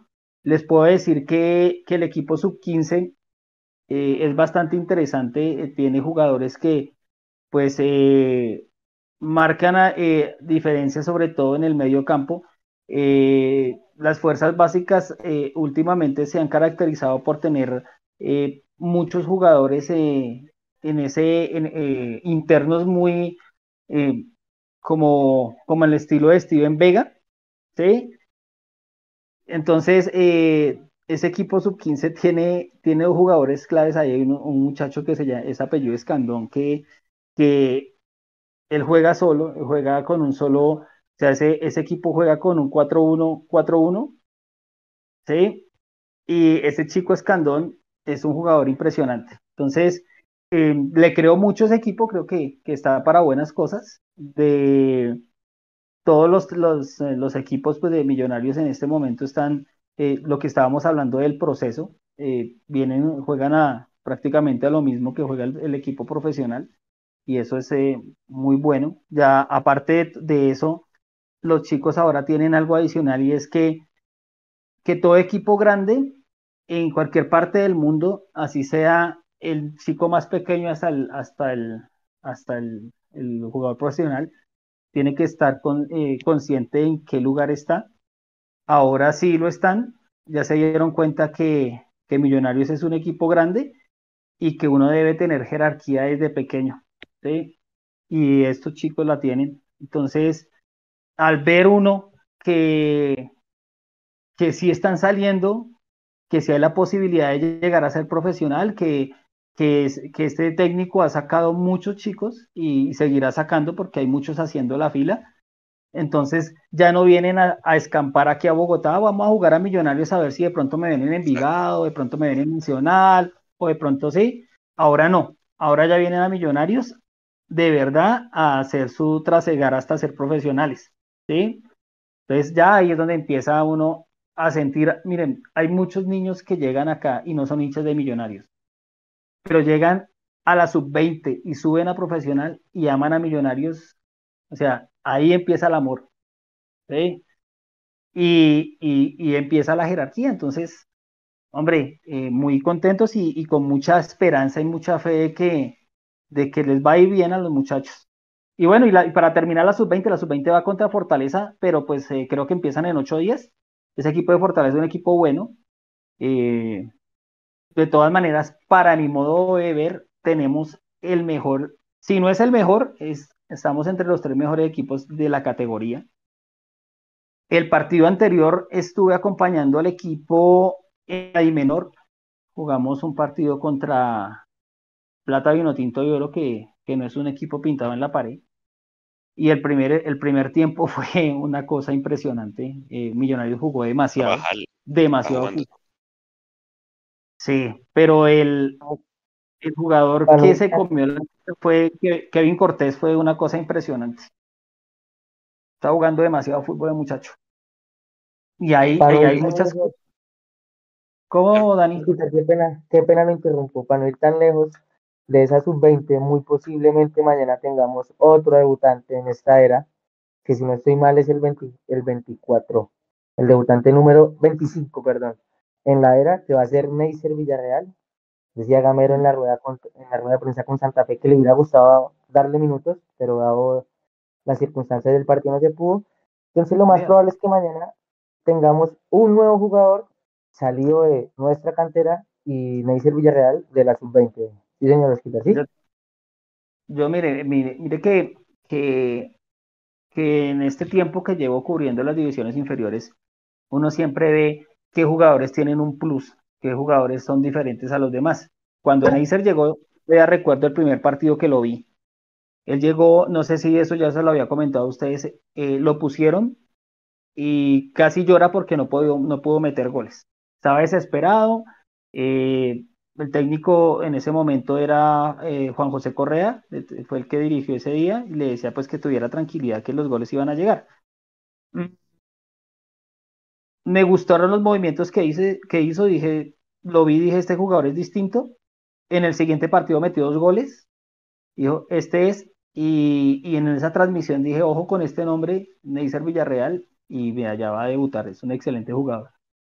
Les puedo decir que, que el equipo sub-15 eh, es bastante interesante, tiene jugadores que pues marcan diferencias sobre todo en el medio campo. las fuerzas básicas últimamente se han caracterizado por tener muchos jugadores en ese eh, internos muy eh, como, como el estilo de Steven Vega, ¿sí? Entonces, eh, ese equipo sub-15 tiene, tiene dos jugadores claves ahí, hay un, muchacho que se llama, es apellido Escandón, que, que él juega solo, juega con un solo, o sea, ese, ese equipo juega con un 4-1, 4-1, ¿sí? Y ese chico Escandón es un jugador impresionante. Entonces, eh, le creo mucho ese equipo, creo que, que, está para buenas cosas. De todos los, los, eh, los equipos pues, de millonarios en este momento están, eh, lo que estábamos hablando del proceso, vienen, juegan a prácticamente a lo mismo que juega el, equipo profesional y eso es muy bueno. Ya aparte de, eso, los chicos ahora tienen algo adicional y es que, que todo equipo grande en cualquier parte del mundo, así sea el chico más pequeño hasta el, hasta el, hasta el, jugador profesional tiene que estar con, eh, consciente en qué lugar está. Ahora sí lo están, ya se dieron cuenta que, que Millonarios es un equipo grande y que uno debe tener jerarquía desde pequeño. Y estos chicos la tienen. Entonces, al ver uno que, que sí están saliendo, que sí hay la posibilidad de llegar a ser profesional, que que, este técnico ha sacado muchos chicos y seguirá sacando porque hay muchos haciendo la fila. Entonces ya no vienen a, escampar aquí a Bogotá, vamos a jugar a Millonarios a ver si de pronto me ven en Envigado, de pronto me ven en Nacional, o de pronto sí. Ahora no, ahora ya vienen a Millonarios de verdad a hacer su trasegar hasta ser profesionales, ¿sí? Entonces ya ahí es donde empieza uno a sentir, miren, hay muchos niños que llegan acá y no son hinchas de Millonarios pero llegan a la sub-20 y suben a profesional y aman a millonarios, o sea, ahí empieza el amor. ¿sí? Y, y, empieza la jerarquía. Entonces, hombre, eh, muy contentos y, con mucha esperanza y mucha fe que, de que les va a ir bien a los muchachos. Y bueno, y, para terminar la sub-20, la sub-20 va contra Fortaleza, pero pues eh, creo que empiezan en ocho días. Ese equipo de Fortaleza es un equipo bueno. Eh, de todas maneras, para mi modo de ver, tenemos el mejor, si no es el mejor, es, estamos entre los tres mejores equipos de la categoría. El partido anterior estuve acompañando al equipo en menor. Jugamos un partido contra Plata Vinotinto y Oro, que, que no es un equipo pintado en la pared. Y el primer, el primer tiempo fue una cosa impresionante. Eh, Millonarios jugó demasiado. demasiado. Sí, pero el, el jugador que se comió fue Kevin Cortés, fue una cosa impresionante. Está jugando demasiado fútbol el muchacho. Y ahí, hay muchas cosas. ¿Cómo, Dani? Qué pena, qué pena me interrumpo. Para no ir tan lejos de esa sub-20, muy posiblemente mañana tengamos otro debutante en esta era, que si no estoy mal es el, 20, el 24, el debutante número 25, perdón en la era que va a ser Neisser Villarreal. Decía Gamero en la rueda en la rueda de prensa con Santa Fe que le hubiera gustado darle minutos, pero dado las circunstancias del partido no se pudo. Entonces lo más probable es que mañana tengamos un nuevo jugador salido de nuestra cantera y Neisser Villarreal de la sub-20. Señor ¿sí? Yo, mire, mire, mire que, que, que en este tiempo que llevo cubriendo las divisiones inferiores, uno siempre ve qué jugadores tienen un plus, qué jugadores son diferentes a los demás. Cuando Neisser llegó, ya recuerdo el primer partido que lo vi. Él llegó, no sé si eso ya se lo había comentado a ustedes, eh, lo pusieron y casi llora porque no pudo, no pudo meter goles. Estaba desesperado. Eh, el técnico en ese momento era eh, Juan José Correa, fue el que dirigió ese día y le decía pues que tuviera tranquilidad que los goles iban a llegar. Mm. Me gustaron los movimientos que, hizo, dije, lo vi, dije, este jugador es distinto. En el siguiente partido metió dos goles, dijo, este es, y, y en esa transmisión dije, ojo con este nombre, Neisser Villarreal, y mira, ya va a debutar, es un excelente jugador.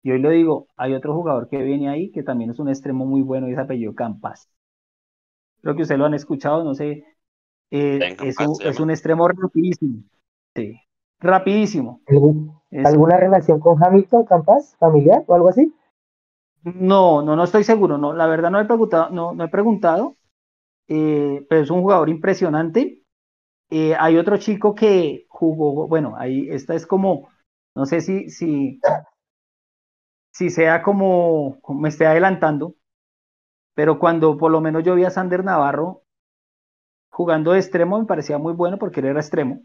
Y hoy lo digo, hay otro jugador que viene ahí que también es un extremo muy bueno y es apellido Campas. Creo que ustedes lo han escuchado, no sé. Eh, es, un, extremo rapidísimo. Sí, rapidísimo. ¿Alguna relación con Hamilton Campas, familiar o algo así? No, no, no estoy seguro. No, la verdad no he preguntado, no, no he preguntado. Eh, pero es un jugador impresionante. Eh, hay otro chico que jugó, bueno, ahí esta es como, no sé si, si, si sea como, me esté adelantando, pero cuando por lo menos yo vi a Sander Navarro jugando de extremo me parecía muy bueno porque él era extremo.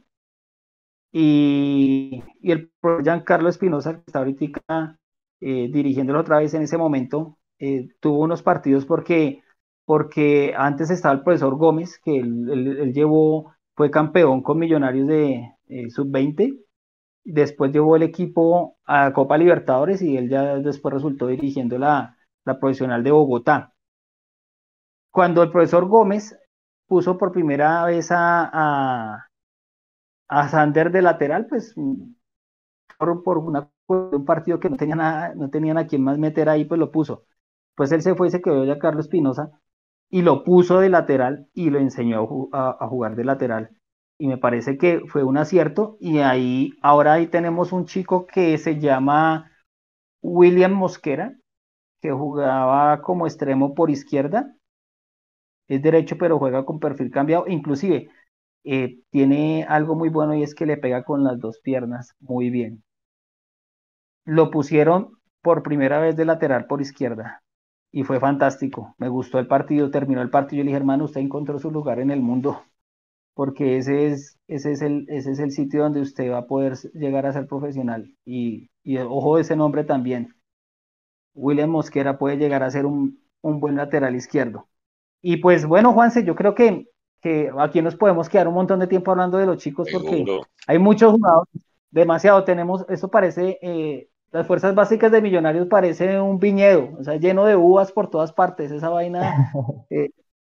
Y, y el Giancarlo Espinosa, que está ahorita eh, dirigiéndolo otra vez en ese momento, eh, tuvo unos partidos porque, porque antes estaba el profesor Gómez, que él llevó fue campeón con Millonarios de eh, sub-20. Después llevó el equipo a Copa Libertadores y él ya después resultó dirigiendo la, profesional de Bogotá. Cuando el profesor Gómez puso por primera vez a, a, a Sander de lateral, pues por, una, un partido que no tenía nada, no tenían a quien más meter ahí, pues lo puso. Pues él se fue y se quedó ya Carlos Espinosa y lo puso de lateral y lo enseñó a, jugar de lateral. Y me parece que fue un acierto. Y ahí, ahora ahí tenemos un chico que se llama William Mosquera, que jugaba como extremo por izquierda. Es derecho, pero juega con perfil cambiado. Inclusive, eh, tiene algo muy bueno y es que le pega con las dos piernas muy bien. Lo pusieron por primera vez de lateral por izquierda y fue fantástico. Me gustó el partido, terminó el partido y le dije, hermano, usted encontró su lugar en el mundo, porque ese es, ese es, el, ese es el sitio donde usted va a poder llegar a ser profesional. Y, y ojo ese nombre también. William Mosquera puede llegar a ser un, un buen lateral izquierdo. Y pues bueno, Juanse, yo creo que, que aquí nos podemos quedar un montón de tiempo hablando de los chicos porque hay muchos jugadores, demasiado tenemos, eso parece eh, las fuerzas básicas de Millonarios parece un viñedo, o sea, lleno de uvas por todas partes, esa vaina eh,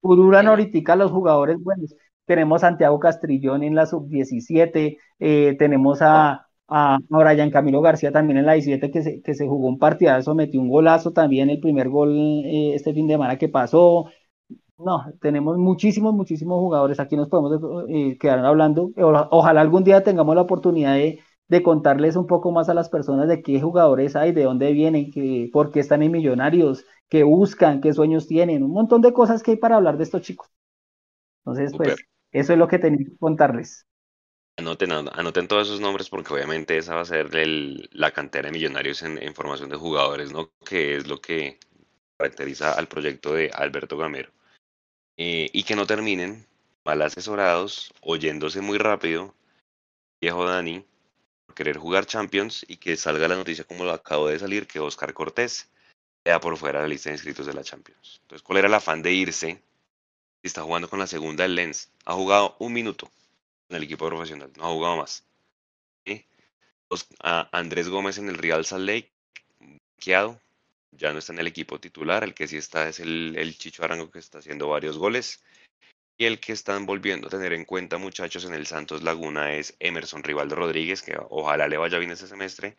pururan ahorita los jugadores buenos. Tenemos a Santiago Castrillón en la sub-17, eh, tenemos a, a, Brian Camilo García también en la 17 que se, que se jugó un partidazo, metió un golazo también, el primer gol eh, este fin de semana que pasó. No, tenemos muchísimos, muchísimos jugadores. Aquí nos podemos eh, quedar hablando. Ojalá algún día tengamos la oportunidad de, de contarles un poco más a las personas de qué jugadores hay, de dónde vienen, que, por qué están en Millonarios, qué buscan, qué sueños tienen, un montón de cosas que hay para hablar de estos chicos. Entonces, pues, eso es lo que tenía que contarles. Anoten, anoten todos esos nombres porque obviamente esa va a ser la cantera de millonarios en, formación de jugadores, ¿no? Que es lo que caracteriza al proyecto de Alberto Gamero. Eh, y que no terminen mal asesorados, oyéndose muy rápido, viejo Dani, querer jugar Champions y que salga la noticia como lo acabo de salir, que Oscar Cortés queda por fuera de la lista de inscritos de la Champions. Entonces, ¿cuál era el afán de irse? Está jugando con la segunda del Lens. Ha jugado un minuto en el equipo profesional, no ha jugado más. Andrés Gómez en el Real Salt Lake, quedado, ya no está en el equipo titular, el que sí está es el, el Chicho Arango que está haciendo varios goles. Y el que están volviendo a tener en cuenta, muchachos, en el Santos Laguna es Emerson Rivaldo Rodríguez, que ojalá le vaya bien este semestre,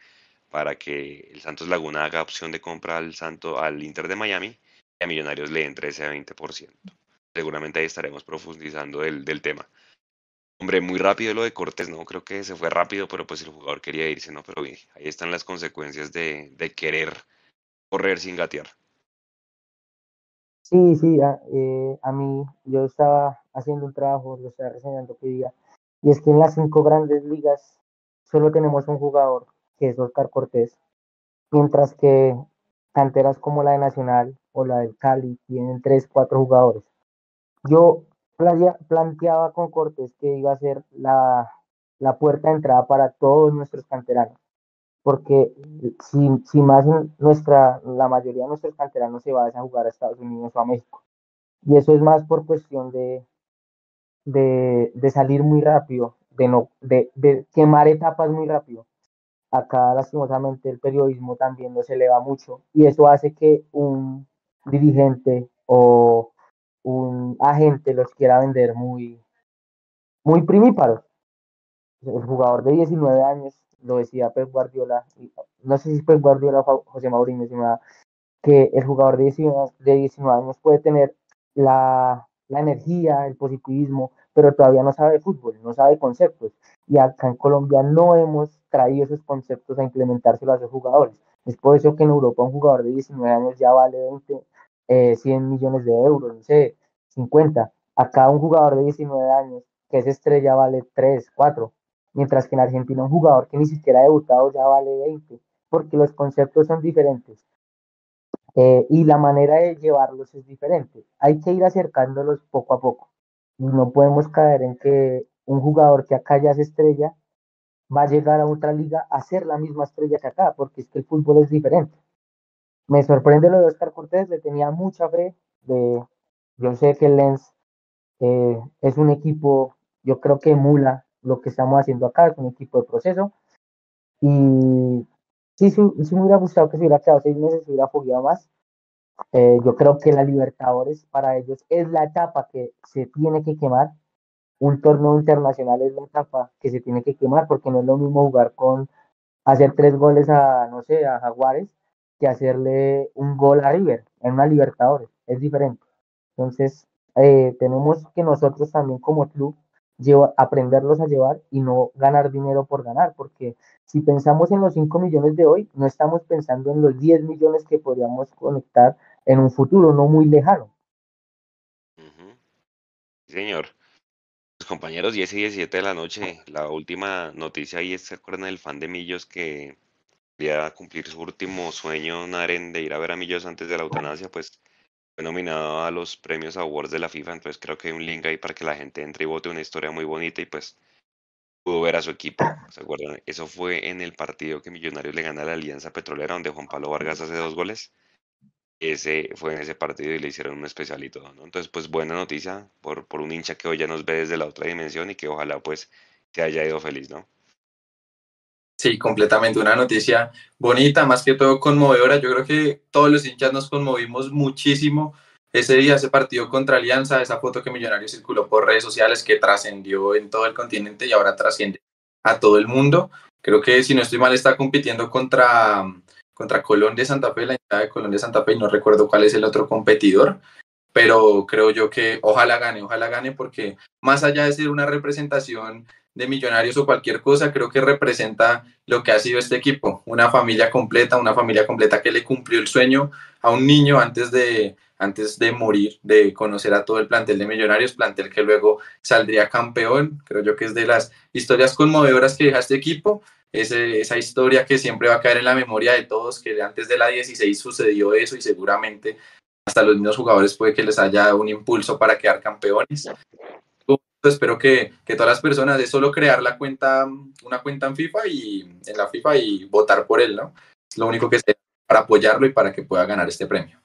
para que el Santos Laguna haga opción de compra al, Santo, al Inter de Miami y a Millonarios le entre ese 20%. Seguramente ahí estaremos profundizando del, del tema. Hombre, muy rápido lo de Cortés, ¿no? Creo que se fue rápido, pero pues el jugador quería irse, ¿no? Pero ahí están las consecuencias de, querer correr sin gatear. Sí, sí, a, eh, a, mí yo estaba haciendo un trabajo, lo estaba reseñando que día, y es que en las cinco grandes ligas solo tenemos un jugador, que es Oscar Cortés, mientras que canteras como la de Nacional o la del Cali tienen tres, cuatro jugadores. Yo planteaba con Cortés que iba a ser la, la puerta de entrada para todos nuestros canteranos, porque si, más nuestra, la mayoría de nuestros canteranos se va a jugar a Estados Unidos o a México, y eso es más por cuestión de, de, de salir muy rápido, de, no, de, de quemar etapas muy rápido. Acá lastimosamente el periodismo también no se eleva mucho y eso hace que un dirigente o un agente los quiera vender muy, muy primíparos. El jugador de 19 años, lo decía Pep Guardiola, no sé si Pep Guardiola o José Mourinho, que el jugador de 19, de 19 años puede tener la, la energía, el positivismo, pero todavía no sabe de fútbol, no sabe conceptos. Y acá en Colombia no hemos traído esos conceptos a implementárselo a esos jugadores. Es por eso que en Europa un jugador de 19 años ya vale 20, 100 eh, millones de euros, no sé, 50. Acá un jugador de 19 años que es estrella vale 3, 4. Mientras que en Argentina un jugador que ni siquiera ha debutado ya vale 20, porque los conceptos son diferentes. Eh, y la manera de llevarlos es diferente. Hay que ir acercándolos poco a poco. Y no podemos caer en que un jugador que acá ya es estrella va a llegar a otra liga a ser la misma estrella que acá, porque es que el fútbol es diferente. Me sorprende lo de Oscar Cortés, le tenía mucha fe. De, yo sé que Lens eh, es un equipo, yo creo que emula lo que estamos haciendo acá, es un equipo de proceso. Y sí, sí, me hubiera gustado que se hubiera quedado seis meses, se hubiera fogueado más. Eh, yo creo que la Libertadores para ellos es la etapa que se tiene que quemar. Un torneo internacional es la etapa que se tiene que quemar porque no es lo mismo jugar con hacer tres goles a, no sé, a Jaguares que hacerle un gol a River en una Libertadores. Es diferente. Entonces, eh, tenemos que nosotros también como club aprenderlos a llevar y no ganar dinero por ganar, porque si pensamos en los 5 millones de hoy, no estamos pensando en los 10 millones que podríamos conectar en un futuro no muy lejano. señor. Los compañeros, 10 y 17 de la noche, la última noticia ahí es, ¿se acuerdan del fan de Millos que a cumplir su último sueño, Naren, de ir a ver a Millos antes de la eutanasia, pues fue nominado a los premios Awards de la FIFA, entonces creo que hay un link ahí para que la gente entre y vote una historia muy bonita y pues pudo ver a su equipo, ¿se acuerdan? Eso fue en el partido que Millonarios le gana a la Alianza Petrolera, donde Juan Pablo Vargas hace dos goles. Ese fue en ese partido y le hicieron un especial y todo. Entonces, pues buena noticia por, por un hincha que hoy ya nos ve desde la otra dimensión y que ojalá pues se haya ido feliz, ¿no? Sí, completamente. Una noticia bonita, más que todo conmovedora. Yo creo que todos los hinchas nos conmovimos muchísimo ese día, ese partido contra Alianza, esa foto que Millonario circuló por redes sociales que trascendió en todo el continente y ahora trasciende a todo el mundo. Creo que si no estoy mal está compitiendo contra, contra Colón de Santa Fe, la hinchada de Colón de Santa Fe, y no recuerdo cuál es el otro competidor, pero creo yo que ojalá gane, ojalá gane porque más allá de ser una representación de Millonarios o cualquier cosa, creo que representa lo que ha sido este equipo, una familia completa, una familia completa que le cumplió el sueño a un niño antes de, antes de morir, de conocer a todo el plantel de Millonarios, plantel que luego saldría campeón, creo yo que es de las historias conmovedoras que deja este equipo, esa historia que siempre va a caer en la memoria de todos, que antes de la 16 sucedió eso y seguramente hasta los mismos jugadores puede que les haya dado un impulso para quedar campeones espero que, que, todas las personas de solo crear la cuenta, una cuenta en FIFA y en la FIFA y votar por él, ¿no? Es lo único que sé para apoyarlo y para que pueda ganar este premio.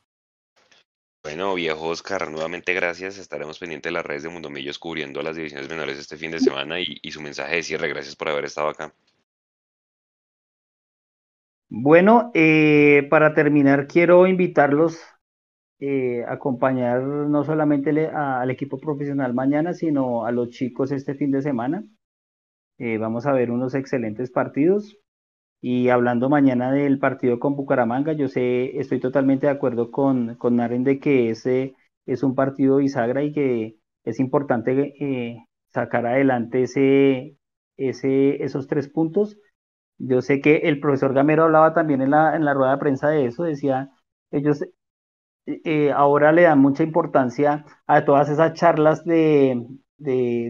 Bueno, viejo Oscar, nuevamente gracias. Estaremos pendientes de las redes de Mundo Millos cubriendo las divisiones menores este fin de semana y, y su mensaje de cierre. Gracias por haber estado acá. Bueno, eh, para terminar, quiero invitarlos eh, acompañar no solamente al equipo profesional mañana, sino a los chicos este fin de semana. Eh, vamos a ver unos excelentes partidos. Y hablando mañana del partido con Bucaramanga, yo sé, estoy totalmente de acuerdo con, con Naren de que ese es un partido bisagra y que es importante eh, sacar adelante ese, ese, esos tres puntos. Yo sé que el profesor Gamero hablaba también en la, en la rueda de prensa de eso, decía, ellos eh, ahora le dan mucha importancia a todas esas charlas de,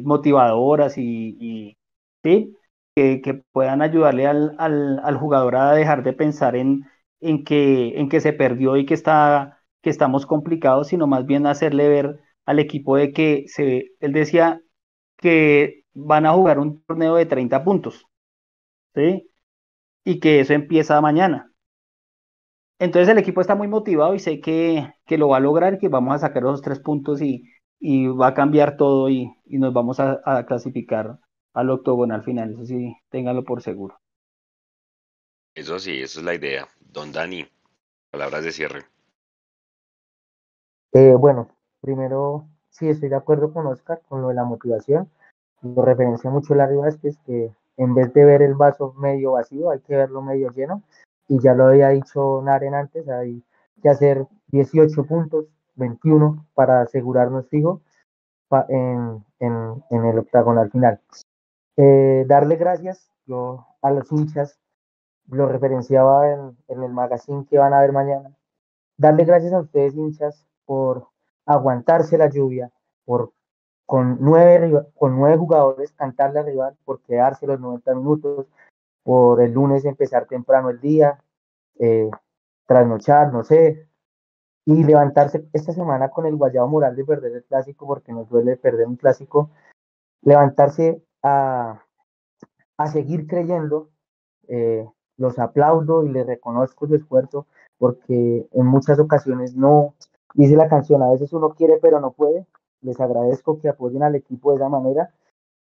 motivadoras y, ¿sí? que, puedan ayudarle al, al, al, jugador a dejar de pensar en, en, que, en que se perdió y que, está, que estamos complicados, sino más bien hacerle ver al equipo de que se, él decía que van a jugar un torneo de 30 puntos, ¿sí? Y que eso empieza mañana. Entonces el equipo está muy motivado y sé que, que lo va a lograr y que vamos a sacar esos tres puntos y, y va a cambiar todo y, y nos vamos a, a, clasificar al octogonal final. Eso sí, ténganlo por seguro. Eso sí, esa es la idea. Don Dani, palabras de cierre. Eh, bueno, primero, sí estoy de acuerdo con Oscar con lo de la motivación. Lo referencia mucho Larry Vázquez, que en vez de ver el vaso medio vacío, hay que verlo medio lleno. Y ya lo había dicho Naren antes, hay que hacer 18 puntos, 21 para asegurarnos fijo en, en, en el octagonal final. Eh, darle gracias yo a los hinchas, lo referenciaba en, el magazine que van a ver mañana. Darle gracias a ustedes, hinchas, por aguantarse la lluvia, por con nueve, con nueve jugadores cantarle al rival, por quedarse los 90 minutos, por el lunes empezar temprano el día, eh, trasnochar, no sé, y levantarse esta semana con el guayabo moral de perder el clásico, porque nos duele perder un clásico, levantarse a, a seguir creyendo, eh, los aplaudo y les reconozco su esfuerzo, porque en muchas ocasiones no, dice la canción, a veces uno quiere pero no puede, les agradezco que apoyen al equipo de esa manera.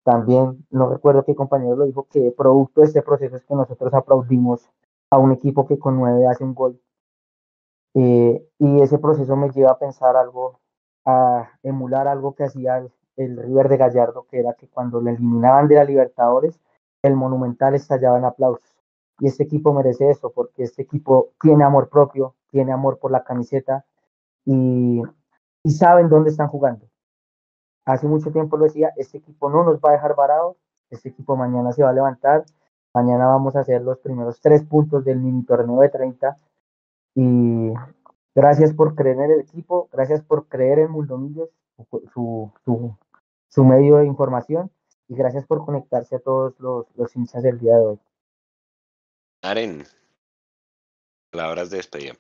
También, no recuerdo qué compañero lo dijo, que producto de este proceso es que nosotros aplaudimos a un equipo que con nueve hace un gol. Eh, y ese proceso me lleva a pensar algo, a emular algo que hacía el, River de Gallardo, que era que cuando le eliminaban de la Libertadores, el Monumental estallaba en aplausos. Y este equipo merece eso, porque este equipo tiene amor propio, tiene amor por la camiseta y, y saben dónde están jugando hace mucho tiempo lo decía, este equipo no nos va a dejar varados, este equipo mañana se va a levantar, mañana vamos a hacer los primeros tres puntos del mini torneo de 30 y gracias por creer en el equipo, gracias por creer en Mundomillos, su, su, su medio de información y gracias por conectarse a todos los, los hinchas del día de hoy. Aren, palabras de despedida.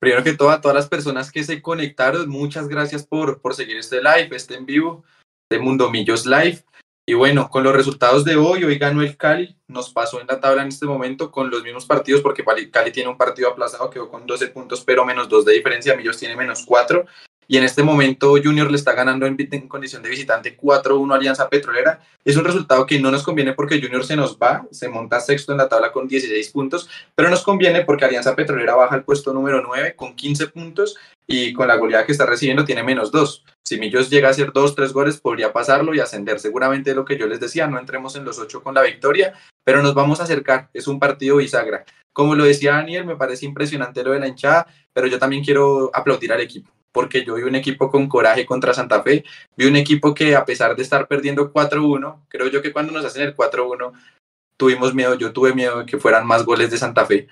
Primero que todo, a todas las personas que se conectaron, muchas gracias por, por seguir este live, este en vivo de Mundo Millos Live. Y bueno, con los resultados de hoy, hoy ganó el Cali, nos pasó en la tabla en este momento con los mismos partidos, porque Cali tiene un partido aplazado, quedó con 12 puntos, pero menos 2 de diferencia, Millos tiene menos 4. Y en este momento Junior le está ganando en, condición de visitante 4-1 Alianza Petrolera. Es un resultado que no nos conviene porque Junior se nos va, se monta sexto en la tabla con 16 puntos, pero nos conviene porque Alianza Petrolera baja al puesto número 9 con 15 puntos y con la goleada que está recibiendo tiene menos 2. Si Millos llega a hacer 2, 3 goles, podría pasarlo y ascender. Seguramente lo que yo les decía, no entremos en los 8 con la victoria, pero nos vamos a acercar. Es un partido bisagra. Como lo decía Daniel, me parece impresionante lo de la hinchada, pero yo también quiero aplaudir al equipo porque yo vi un equipo con coraje contra Santa Fe, vi un equipo que a pesar de estar perdiendo 4-1, creo yo que cuando nos hacen el 4-1 tuvimos miedo, yo tuve miedo de que fueran más goles de Santa Fe,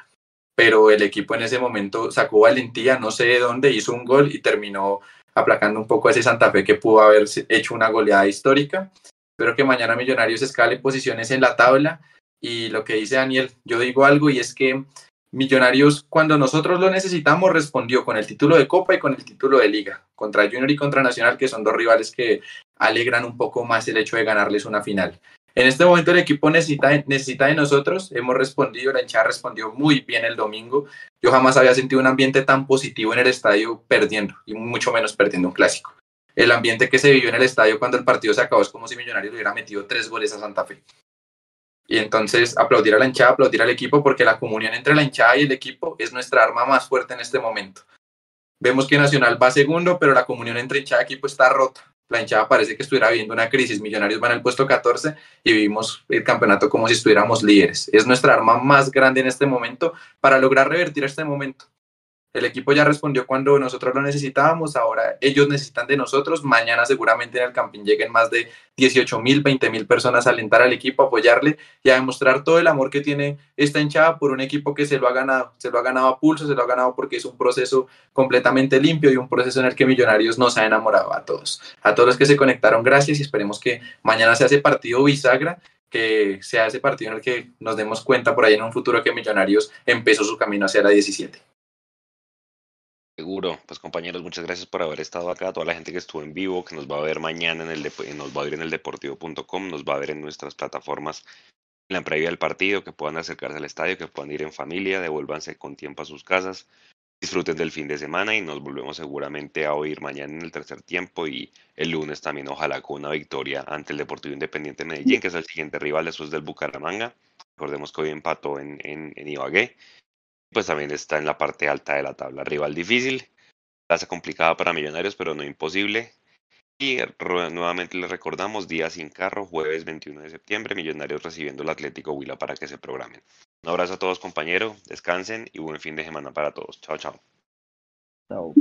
pero el equipo en ese momento sacó valentía, no sé de dónde, hizo un gol y terminó aplacando un poco a ese Santa Fe que pudo haber hecho una goleada histórica. Espero que mañana Millonarios escale posiciones en la tabla y lo que dice Daniel, yo digo algo y es que Millonarios, cuando nosotros lo necesitamos, respondió con el título de Copa y con el título de Liga, contra Junior y contra Nacional, que son dos rivales que alegran un poco más el hecho de ganarles una final. En este momento el equipo necesita, necesita de nosotros, hemos respondido, la hinchada respondió muy bien el domingo. Yo jamás había sentido un ambiente tan positivo en el estadio perdiendo, y mucho menos perdiendo un clásico. El ambiente que se vivió en el estadio cuando el partido se acabó es como si Millonarios hubiera metido tres goles a Santa Fe. Y entonces aplaudir a la hinchada, aplaudir al equipo, porque la comunión entre la hinchada y el equipo es nuestra arma más fuerte en este momento. Vemos que Nacional va segundo, pero la comunión entre hinchada y equipo está rota. La hinchada parece que estuviera viviendo una crisis. Millonarios van al puesto 14 y vivimos el campeonato como si estuviéramos líderes. Es nuestra arma más grande en este momento para lograr revertir este momento. El equipo ya respondió cuando nosotros lo necesitábamos, ahora ellos necesitan de nosotros. Mañana seguramente en el camping lleguen más de 18 mil, 20 mil personas a alentar al equipo, a apoyarle y a demostrar todo el amor que tiene esta hinchada por un equipo que se lo ha ganado. Se lo ha ganado a pulso, se lo ha ganado porque es un proceso completamente limpio y un proceso en el que Millonarios nos ha enamorado a todos. A todos los que se conectaron, gracias y esperemos que mañana se hace partido bisagra que sea ese partido en el que nos demos cuenta por ahí en un futuro que Millonarios empezó su camino hacia la 17. Seguro, pues compañeros, muchas gracias por haber estado acá, toda la gente que estuvo en vivo, que nos va a ver mañana en el nos va a ver en el deportivo.com, nos va a ver en nuestras plataformas en la previa del partido, que puedan acercarse al estadio, que puedan ir en familia, devuélvanse con tiempo a sus casas, disfruten del fin de semana y nos volvemos seguramente a oír mañana en el tercer tiempo y el lunes también ojalá con una victoria ante el Deportivo Independiente de Medellín, que es el siguiente rival después del Bucaramanga. Recordemos que hoy empató en, en, en Ibagué pues también está en la parte alta de la tabla. Rival difícil, plaza complicada para Millonarios, pero no imposible. Y nuevamente les recordamos, día sin carro, jueves 21 de septiembre, Millonarios recibiendo el Atlético Huila para que se programen. Un abrazo a todos compañeros, descansen y buen fin de semana para todos. Chao, chao. Chao.